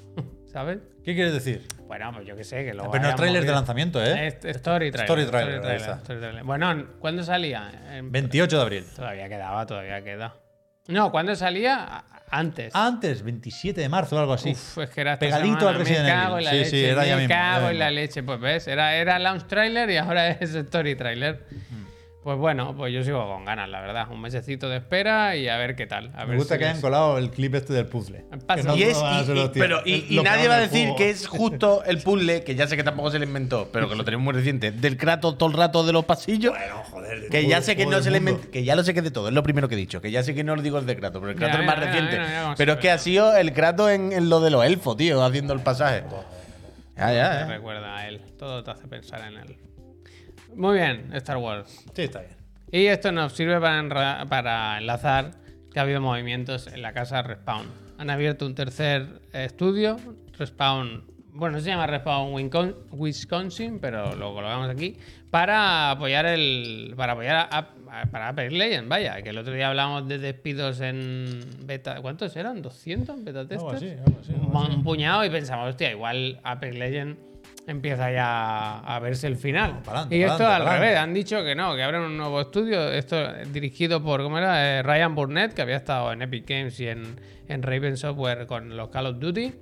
Speaker 2: ¿Sabes?
Speaker 1: ¿Qué quieres decir?
Speaker 2: Bueno, pues yo qué sé, que lo
Speaker 1: Pero no tráiler de lanzamiento, ¿eh?
Speaker 2: Es- story trailer.
Speaker 1: Story trailer,
Speaker 2: story trailer. Bueno, ¿cuándo salía? En-
Speaker 1: 28 de abril.
Speaker 2: Todavía quedaba, todavía queda. No, ¿cuándo salía? Antes.
Speaker 1: Antes, 27 de marzo o algo así.
Speaker 2: Uf, es que era esta
Speaker 1: Pegadito
Speaker 2: semana.
Speaker 1: al Resident
Speaker 2: Me cago
Speaker 1: Evil.
Speaker 2: en la
Speaker 1: Sí,
Speaker 2: leche.
Speaker 1: sí, era ya
Speaker 2: me
Speaker 1: mismo, ya
Speaker 2: cago en
Speaker 1: mismo.
Speaker 2: la leche. Pues ves, era, era launch trailer y ahora es story trailer. Pues bueno, pues yo sigo con ganas, la verdad. Un mesecito de espera y a ver qué tal. A
Speaker 1: Me
Speaker 2: ver
Speaker 1: gusta
Speaker 2: si
Speaker 1: que hayan colado el clip este del puzzle. No
Speaker 3: Y, es, y- y- pero, y,
Speaker 1: Es
Speaker 3: y
Speaker 1: lo
Speaker 3: nadie va a decir
Speaker 1: juego.
Speaker 3: que es justo el puzzle, que ya sé que tampoco se le inventó, pero que lo tenemos muy reciente, del Kratos todo el rato de los pasillos.
Speaker 1: Bueno, joder.
Speaker 3: Que ya sé que no se le inventó, que ya lo sé que es de todo, es lo primero que he dicho, que ya sé que no lo digo el de Kratos, pero el Kratos es más
Speaker 2: mira,
Speaker 3: reciente.
Speaker 2: mira, mira
Speaker 3: pero es que ha sido el Kratos en, en lo de los elfos, tío, haciendo el pasaje. Ya,
Speaker 2: Te
Speaker 3: ya, eh.
Speaker 2: recuerda a él. Todo te hace pensar en él. Muy bien, Star Wars.
Speaker 1: Sí, está bien.
Speaker 2: Y esto nos sirve para, para enlazar que ha habido movimientos en la casa Respawn. Han abierto un tercer estudio, Respawn, bueno, no se llama Respawn Wisconsin, pero lo colocamos aquí, para apoyar el para apoyar a, a- para Apex Legends, vaya, que el otro día hablábamos de despidos en beta, ¿cuántos eran? ¿200 beta testers?
Speaker 1: Algo así, algo así, algo
Speaker 2: un, un puñado y pensamos, hostia, igual Apex Legends empieza ya a verse el final.
Speaker 1: pa'lante,
Speaker 2: y esto
Speaker 1: pa'lante,
Speaker 2: al
Speaker 1: pa'lante.
Speaker 2: revés, han dicho que no, que abren un nuevo estudio, esto dirigido por, ¿cómo era? Eh, Ryan Burnett, que había estado en Epic Games y en, en Raven Software con los Call of Duty.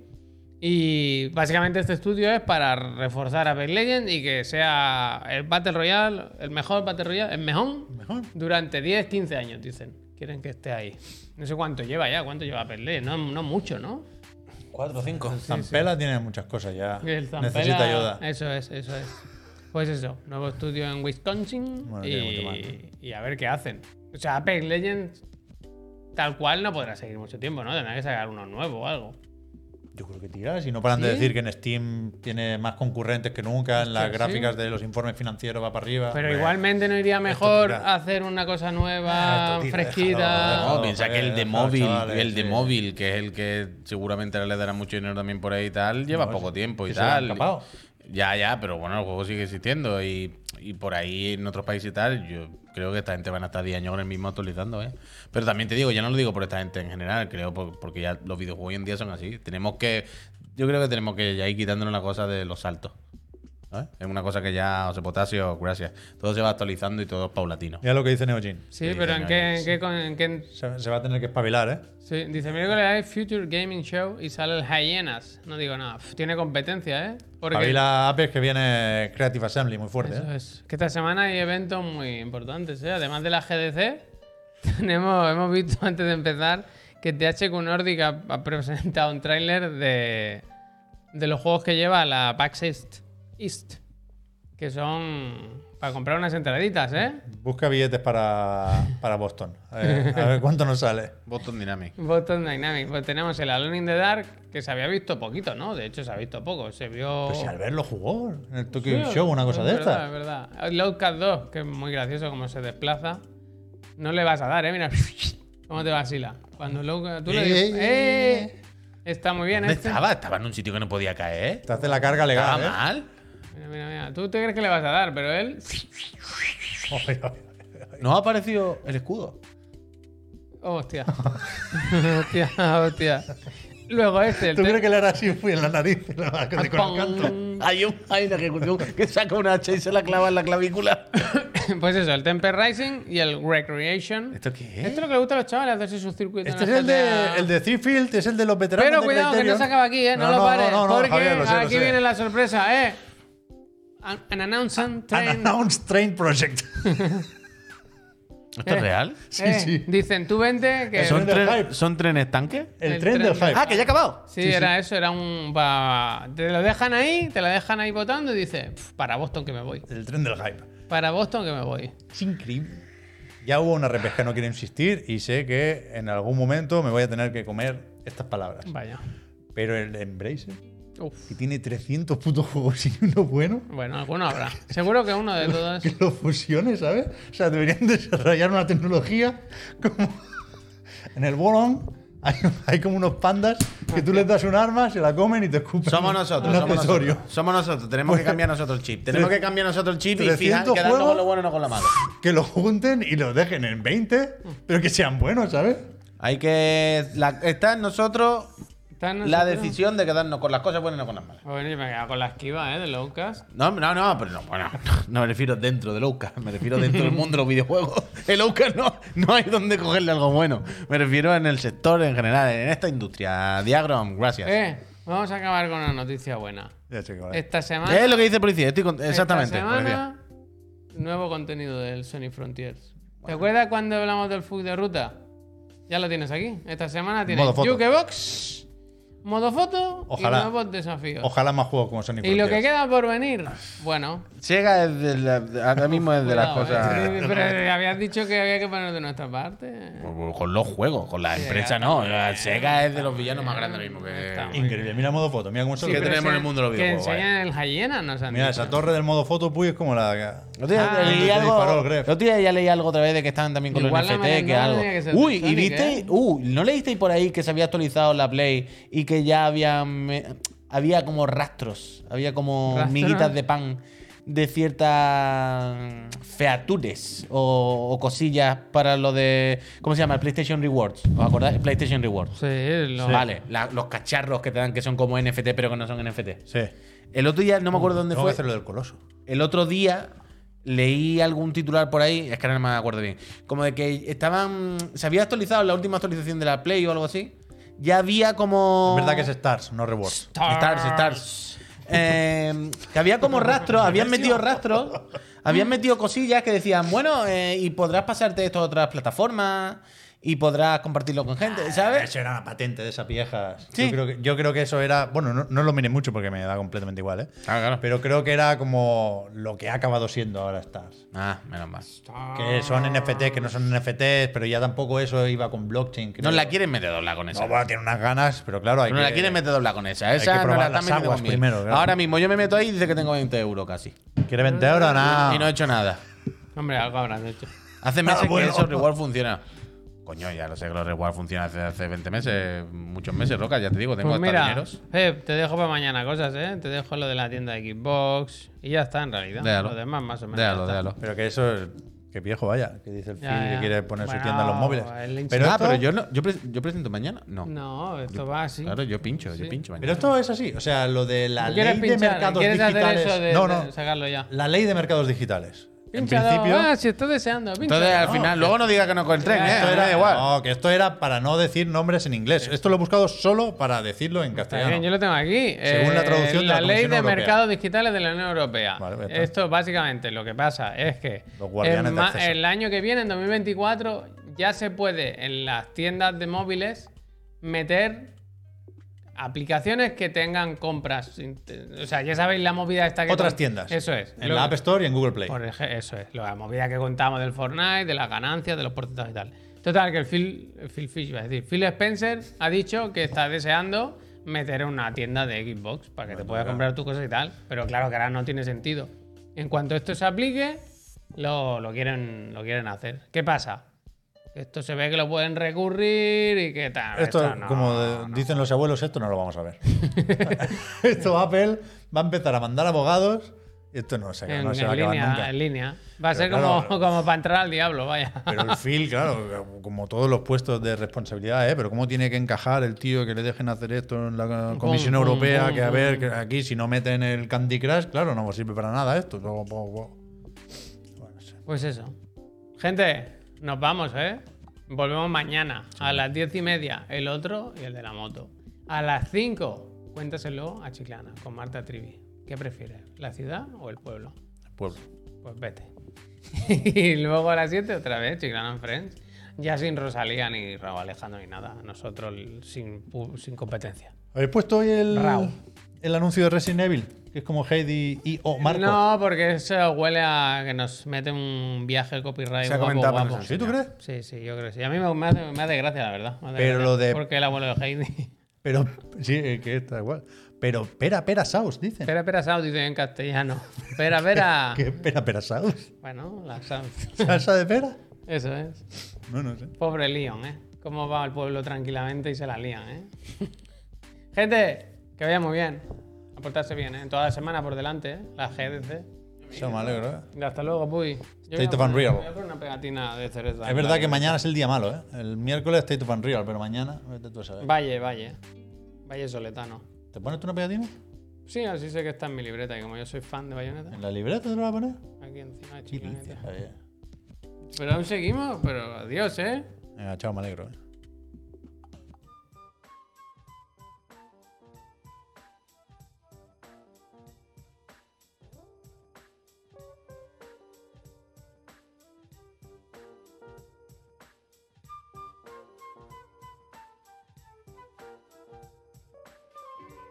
Speaker 2: Y básicamente este estudio es para reforzar Apex Legends y que sea el Battle Royale, el mejor Battle Royale, el mejor,
Speaker 1: Mejor.
Speaker 2: durante 10, 15 años, dicen. Quieren que esté ahí. No sé cuánto lleva ya, cuánto lleva Apex Legends, no, no mucho, ¿no?
Speaker 3: 4 o 5.
Speaker 1: Zampela tiene muchas cosas ya.
Speaker 2: El
Speaker 1: Necesita ayuda.
Speaker 2: Eso es, eso es. Pues eso, nuevo estudio en Wisconsin
Speaker 1: Bueno,
Speaker 2: y, y a ver qué hacen. O sea, Apex Legends tal cual no podrá seguir mucho tiempo, ¿no? Tendrá que sacar uno nuevo o algo.
Speaker 1: Yo creo que tira. Si no paran de decir que en Steam tiene más concurrentes que nunca, en las gráficas
Speaker 2: ¿sí?
Speaker 1: de los informes financieros va para arriba.
Speaker 2: Pero
Speaker 1: Hombre,
Speaker 2: igualmente no iría mejor hacer una cosa
Speaker 1: Ah,
Speaker 2: nueva,
Speaker 1: tira,
Speaker 2: fresquita.
Speaker 1: déjalo,
Speaker 3: No, piensa que el de
Speaker 1: déjalo,
Speaker 3: móvil,
Speaker 1: chavales,
Speaker 3: el de
Speaker 1: sí.
Speaker 3: móvil, que es el que seguramente le dará mucho dinero también por ahí y tal, lleva
Speaker 1: No,
Speaker 3: poco
Speaker 1: sí.
Speaker 3: tiempo y tal. Ya, ya, pero bueno, el juego sigue existiendo y, y por ahí en otros países y tal, yo creo que esta gente van a estar 10 años con el mismo actualizando, ¿eh? Pero también te digo, ya no lo digo por esta gente en general, creo por- porque ya los videojuegos hoy en día son así. Tenemos que, yo creo que tenemos que ya ir quitándonos la cosa de los saltos. Es una cosa que ya, José Potasio, gracias. Todo se va actualizando y todo es paulatino.
Speaker 1: Mira lo que dice Neojin.
Speaker 2: Sí,
Speaker 3: Sí,
Speaker 2: pero ¿en qué, en
Speaker 3: sí.
Speaker 2: qué con- en qué-
Speaker 1: Se, se va a tener que espabilar, ¿eh?
Speaker 2: Sí, dice, miércoles hay Future Gaming Show y sale el Hyenas. No digo nada. Tiene competencia, ¿eh? Porque
Speaker 1: Espabila Apex que viene Creative Assembly muy fuerte,
Speaker 2: Eso
Speaker 1: ¿eh?
Speaker 2: es. Que esta semana hay eventos muy importantes, ¿eh? Además de la GDC, tenemos, hemos visto antes de empezar que THQ Nordic ha, ha presentado un tráiler de, de los juegos que lleva la PAX East, East. Que son para comprar unas entraditas, ¿eh?
Speaker 1: Busca billetes para, para Boston. A ver, a ver cuánto nos sale.
Speaker 3: Boston Dynamics.
Speaker 2: Boston Dynamics. Pues tenemos el Alone in the Dark, que se había visto poquito, ¿no? De hecho, se ha visto poco. Se vio.
Speaker 1: Pues si Albert lo jugó en el Tokyo
Speaker 2: Sí,
Speaker 1: Show, una cosa
Speaker 2: es
Speaker 1: de
Speaker 2: verdad,
Speaker 1: estas.
Speaker 2: Es verdad. El Outcast 2, que es muy gracioso como se desplaza. No le vas a dar, ¿eh? Mira, cómo te vacila. Cuando el Outcast- tú le
Speaker 1: Eh,
Speaker 2: dices,
Speaker 1: eh,
Speaker 2: ¡eh! Está muy bien
Speaker 3: ¿Dónde
Speaker 2: este.
Speaker 3: estaba? Estaba en un sitio que no podía caer.
Speaker 1: Te hace la carga
Speaker 3: Estaba
Speaker 1: legal, ¿eh?
Speaker 3: mal.
Speaker 2: Mira, mira, mira. Tú te crees que le vas a dar, pero él.
Speaker 3: No ha aparecido el escudo.
Speaker 2: Oh, hostia. hostia, hostia. Luego este, el
Speaker 1: ¿Tú crees que le hará así fui en la nariz y le va a con el canto?
Speaker 3: Hay, un, hay una ejecución que saca una hacha y se la clava en la clavícula.
Speaker 2: Pues eso, el Temper Rising y el Recreation.
Speaker 3: ¿Esto qué
Speaker 2: Esto es lo que le gusta a los chavales, hacerse sus circuitos.
Speaker 1: Este es el de, el de Threefield, es el de los veteranos.
Speaker 2: Pero
Speaker 1: de
Speaker 2: cuidado, que no se acaba aquí, ¿eh? No, lo
Speaker 1: no,
Speaker 2: pares.
Speaker 1: no, no,
Speaker 2: porque
Speaker 1: Javier, lo sé, lo
Speaker 2: aquí
Speaker 1: sé.
Speaker 2: viene la sorpresa, ¿eh? An, an announcement train.
Speaker 1: Project.
Speaker 3: ¿Esto es real?
Speaker 1: Sí,
Speaker 2: Eh,
Speaker 1: sí.
Speaker 2: Dicen, tú vente que...
Speaker 3: ¿Son,
Speaker 1: tren del
Speaker 3: tren-
Speaker 1: hype.
Speaker 3: ¿Son trenes tanques?
Speaker 1: El,
Speaker 2: El
Speaker 1: tren
Speaker 2: tren
Speaker 1: del hype.
Speaker 3: Ah, que ya ha acabado.
Speaker 2: Sí,
Speaker 1: Sí, sí.
Speaker 2: era eso, era un... pa- Te lo dejan ahí, te lo dejan ahí votando y dice, "Pf, para Boston que me voy.
Speaker 1: El tren del hype.
Speaker 2: Para Boston que me voy.
Speaker 1: Es increíble. Ya hubo una que no quiero insistir y sé que en algún momento me voy a tener que comer estas palabras.
Speaker 2: Vaya.
Speaker 1: Pero el Embracer,
Speaker 2: Uf.
Speaker 1: que tiene 300 putos juegos y uno bueno,
Speaker 2: Bueno, alguno habrá. Seguro que uno de todos...
Speaker 1: que lo fusione, ¿sabes? O sea, deberían desarrollar una tecnología como en el Bolón. Hay, hay como unos pandas que tú les das un arma, se la comen y te escupen.
Speaker 3: Somos nosotros,
Speaker 1: un
Speaker 3: somos
Speaker 1: accesorio.
Speaker 3: nosotros. Somos nosotros. Tenemos que cambiar nosotros el chip. Tenemos que cambiar nosotros el chip y fijar
Speaker 1: 300
Speaker 3: quedarnos con lo bueno y no con lo malo.
Speaker 1: Que lo junten y lo dejen en 20, pero que sean buenos, ¿sabes?
Speaker 3: Hay que. la- está en nosotros La decisión de quedarnos con las cosas buenas y no con las malas.
Speaker 2: Bueno, yo me he quedado con la esquiva, ¿eh? Del Outcast.
Speaker 3: No, no, no, pero no, bueno, no me refiero dentro del Ouka, me refiero dentro del mundo de los videojuegos. El Ouka no, no hay donde cogerle algo bueno. Me refiero en el sector en general, en esta industria. Diagram, gracias.
Speaker 2: Eh, vamos a acabar con una noticia buena.
Speaker 1: Ya sé que vale.
Speaker 2: Esta semana...
Speaker 3: Es lo que dice policía, estoy con- exactamente.
Speaker 2: Esta semana nuevo contenido del Sony Frontiers. ¿Te acuerdas cuando hablamos del FUC de ruta? Ya lo tienes aquí. Esta semana tienes. Jukebox, modo foto
Speaker 1: Ojalá.
Speaker 2: y nuevos desafíos.
Speaker 1: Ojalá más juegos como Sony
Speaker 2: Y lo que queda por venir, bueno.
Speaker 3: Sega es de la- ahora mismo es de las
Speaker 2: cuidado,
Speaker 3: cosas.
Speaker 2: ¿eh? Pero habías dicho que había que poner de nuestra parte.
Speaker 3: Con los juegos, con la empresa no. La Sega es de los villanos más grandes ahora mismo que.
Speaker 1: Increíble. Mira modo foto. Mira cómo se
Speaker 3: que
Speaker 2: pero
Speaker 3: tenemos en
Speaker 2: se-
Speaker 3: el mundo de los
Speaker 2: Que
Speaker 3: videojuegos,
Speaker 2: enseñan el Hyena, nos han
Speaker 1: Mira,
Speaker 2: dicho.
Speaker 1: esa torre del modo foto, Puy, es como la.
Speaker 3: El otro día
Speaker 2: Ah,
Speaker 3: leí
Speaker 1: te
Speaker 3: algo.
Speaker 1: disparó el Gref.
Speaker 3: el otro día ya leí algo otra vez de que estaban también con
Speaker 2: Igual la
Speaker 3: los NFT, que
Speaker 2: merendada
Speaker 3: algo.
Speaker 2: tenía que ser
Speaker 3: Uy, y
Speaker 2: Sonic,
Speaker 3: viste,
Speaker 2: ¿eh?
Speaker 3: uh, ¿no leísteis por ahí que se había actualizado la Play y que ya había me- había como rastros, había como
Speaker 2: ¿Rastros?
Speaker 3: miguitas de pan de ciertas features o, o cosillas para lo de ¿cómo se llama? El PlayStation Rewards. ¿Os acordáis? PlayStation Rewards.
Speaker 2: Sí, lo-
Speaker 3: Vale, la- los cacharros que te dan que son como NFT pero que no son NFT.
Speaker 1: Sí.
Speaker 3: El otro día no me acuerdo dónde
Speaker 1: Tengo
Speaker 3: fue.
Speaker 1: que hacer lo del coloso.
Speaker 3: El otro día leí algún titular por ahí, es que ahora no me acuerdo bien, como de que estaban, se había actualizado la última actualización de la Play o algo así. Ya había como...
Speaker 1: Es verdad que es Stars, no Rewards.
Speaker 3: Stars, Stars. Eh, que había como rastros, habían metido rastros, habían metido cosillas que decían, bueno, eh, y podrás pasarte esto a otras plataformas y podrás compartirlo con gente, ¿sabes?
Speaker 1: Eso era una patente de esas viejas.
Speaker 3: Sí.
Speaker 1: Yo, creo que, yo creo que eso era. Bueno, no, no lo miré mucho porque me da completamente igual, ¿eh?
Speaker 3: Ah, claro.
Speaker 1: Pero creo que era como lo que ha acabado siendo ahora Stars.
Speaker 3: Ah, menos mal.
Speaker 1: Que son NFT, que no son NFTs, pero ya tampoco eso iba con blockchain. creo.
Speaker 3: No la quieren meter doblar con esa.
Speaker 1: No, bueno, tiene unas ganas, pero claro, hay
Speaker 3: No
Speaker 1: que.
Speaker 3: la quieren meter doblar con esa.
Speaker 1: que
Speaker 3: Esa no
Speaker 1: probar
Speaker 3: la
Speaker 1: las aguas primero, claro.
Speaker 3: Ahora mismo yo me meto ahí y dice que tengo 20 euros casi.
Speaker 1: ¿Quiere 20 euros? Nada.
Speaker 3: Y no he hecho nada.
Speaker 2: Hombre, algo habrán hecho.
Speaker 3: Hace meses
Speaker 1: Ah, bueno.
Speaker 3: que eso reward funciona. Coño, ya lo sé que los reward funcionan hace, hace 20 meses, muchos meses, Roca, ya te digo, tengo
Speaker 2: Pues
Speaker 3: hasta
Speaker 2: mira,
Speaker 3: dineros.
Speaker 2: Pep, te dejo para mañana cosas, ¿eh? Te dejo lo de la tienda de Xbox y ya está en realidad.
Speaker 3: Déjalo.
Speaker 2: Lo demás más o menos.
Speaker 3: Déjalo, déjalo.
Speaker 1: Pero que eso es. Que viejo vaya, que dice el
Speaker 2: Ya,
Speaker 1: Phil que quiere poner
Speaker 2: Bueno,
Speaker 1: su tienda en los móviles. Pero
Speaker 3: ah, pero yo, no, yo, pre- yo presento mañana. No.
Speaker 2: No, esto va así.
Speaker 3: Claro, yo pincho, yo pincho mañana.
Speaker 1: pero esto es así. O sea, lo de la
Speaker 2: ¿Tú
Speaker 1: ley
Speaker 2: ¿Quieres
Speaker 1: de mercados
Speaker 2: ¿Quieres hacer
Speaker 1: digitales.
Speaker 2: eso de,
Speaker 1: no,
Speaker 2: de
Speaker 1: no.
Speaker 2: sacarlo ya?
Speaker 1: La ley de mercados digitales. En principio.
Speaker 2: Ah, si estoy deseando.
Speaker 3: Entonces, al final, luego no diga que no con el tren, ¿eh? Esto era igual.
Speaker 1: No, que esto era para no decir nombres en inglés. Esto lo he buscado solo para decirlo en castellano.
Speaker 2: bien, yo lo tengo aquí.
Speaker 1: Según la
Speaker 2: Eh,
Speaker 1: traducción de la
Speaker 2: ley
Speaker 1: Comisión
Speaker 2: de
Speaker 1: Europea.
Speaker 2: mercados digitales de la Unión Europea.
Speaker 1: Vale, está.
Speaker 2: Esto básicamente lo que pasa es que
Speaker 1: Los guardianes de acceso.
Speaker 2: el año que viene, en 2024, ya se puede en las tiendas de móviles meter aplicaciones que tengan compras. O sea, ya sabéis la movida esta que
Speaker 1: Otras
Speaker 2: con-
Speaker 1: tiendas.
Speaker 2: Eso es.
Speaker 1: En
Speaker 2: Lo-
Speaker 1: la App Store y en Google Play.
Speaker 2: por ej- eso es, la movida que contamos del Fortnite, de las ganancias, de los porcentajes y tal. Total, que el Phil, Phil Fish, iba a decir, Phil Spencer ha dicho que está deseando meter una tienda de Xbox para que te puedas comprar tus cosas y tal. Pero claro que ahora no tiene sentido. En cuanto esto se aplique, lo, lo quieren, lo quieren hacer. ¿Qué pasa? Esto se ve que lo pueden recurrir y que tal.
Speaker 1: Esto,
Speaker 2: no,
Speaker 1: como
Speaker 2: no.
Speaker 1: dicen los abuelos, esto no lo vamos a ver. esto Apple va a empezar a mandar abogados esto no se,
Speaker 2: En,
Speaker 1: no se
Speaker 2: en
Speaker 1: va a acabar
Speaker 2: línea,
Speaker 1: nunca.
Speaker 2: en línea. Va a
Speaker 1: Pero
Speaker 2: ser
Speaker 1: claro,
Speaker 2: como, como para entrar al diablo, vaya.
Speaker 1: Pero el Phil, claro, como todos los puestos de responsabilidad, ¿eh? Pero cómo tiene que encajar el tío que le dejen hacer esto en la Comisión
Speaker 2: pum,
Speaker 1: Europea,
Speaker 2: pum,
Speaker 1: que a ver, que aquí si no meten el Candy Crush, claro, no sirve para nada esto.
Speaker 2: Pues eso. Gente, nos vamos, ¿eh? Volvemos mañana a las diez y media, el otro y el de la moto. A las 5, cuéntaselo a Chiclana con Marta Trivi. ¿Qué prefieres, la ciudad o el pueblo?
Speaker 1: El pueblo.
Speaker 2: Pues vete. y luego a las 7 otra vez, Chiclana en Friends. Ya sin Rosalía ni Raúl Alejandro ni nada. Nosotros sin, sin competencia.
Speaker 1: ¿Habéis puesto hoy el,
Speaker 2: Rau.
Speaker 1: El anuncio de Resident Evil? Que es como Heidi y o Marco.
Speaker 2: No, porque eso huele a que nos mete un viaje copyright
Speaker 3: Se ha
Speaker 2: guapo,
Speaker 3: comentado,
Speaker 2: guapo.
Speaker 1: ¿Sí, tú crees?
Speaker 2: Sí, sí, yo creo que sí. A mí me, me hace, me hace gracia, la verdad. hace
Speaker 1: Pero
Speaker 2: gracia.
Speaker 1: lo de-
Speaker 2: Porque el abuelo de Heidi.
Speaker 1: Pero, sí, es que está igual. Pero pera, pera, saus, dicen.
Speaker 2: Pera, pera, South, dice en castellano. Pera, pera.
Speaker 1: ¿Qué pera, pera, saus?
Speaker 2: bueno, la South.
Speaker 1: ¿Salsa de pera?
Speaker 2: Eso es.
Speaker 1: No, no sé.
Speaker 2: Pobre Leon, ¿eh? Cómo va al pueblo tranquilamente y se la lían, ¿eh? Gente, que vaya muy bien. A portarse bien, ¿eh? Toda la semana por delante, ¿eh? La GDC.
Speaker 1: Eso me alegro, ¿eh?
Speaker 2: Y hasta luego, Puy. Yo
Speaker 1: State of Unreal.
Speaker 2: Voy a poner una pegatina de cereza.
Speaker 1: Es verdad que mañana es el día malo, ¿eh? El miércoles State of Unreal, pero mañana, vete tú a saber.
Speaker 2: Valle, Valle. Valle Soletano.
Speaker 1: ¿Te pones tú una pegatina?
Speaker 2: Sí, así sé que está en mi libreta y como yo soy fan de Bayonetta,
Speaker 1: ¿En la libreta te lo vas a poner?
Speaker 2: aquí encima de. Pero aún seguimos, pero adiós, ¿eh?
Speaker 1: Venga, chao, me alegro. ¿eh?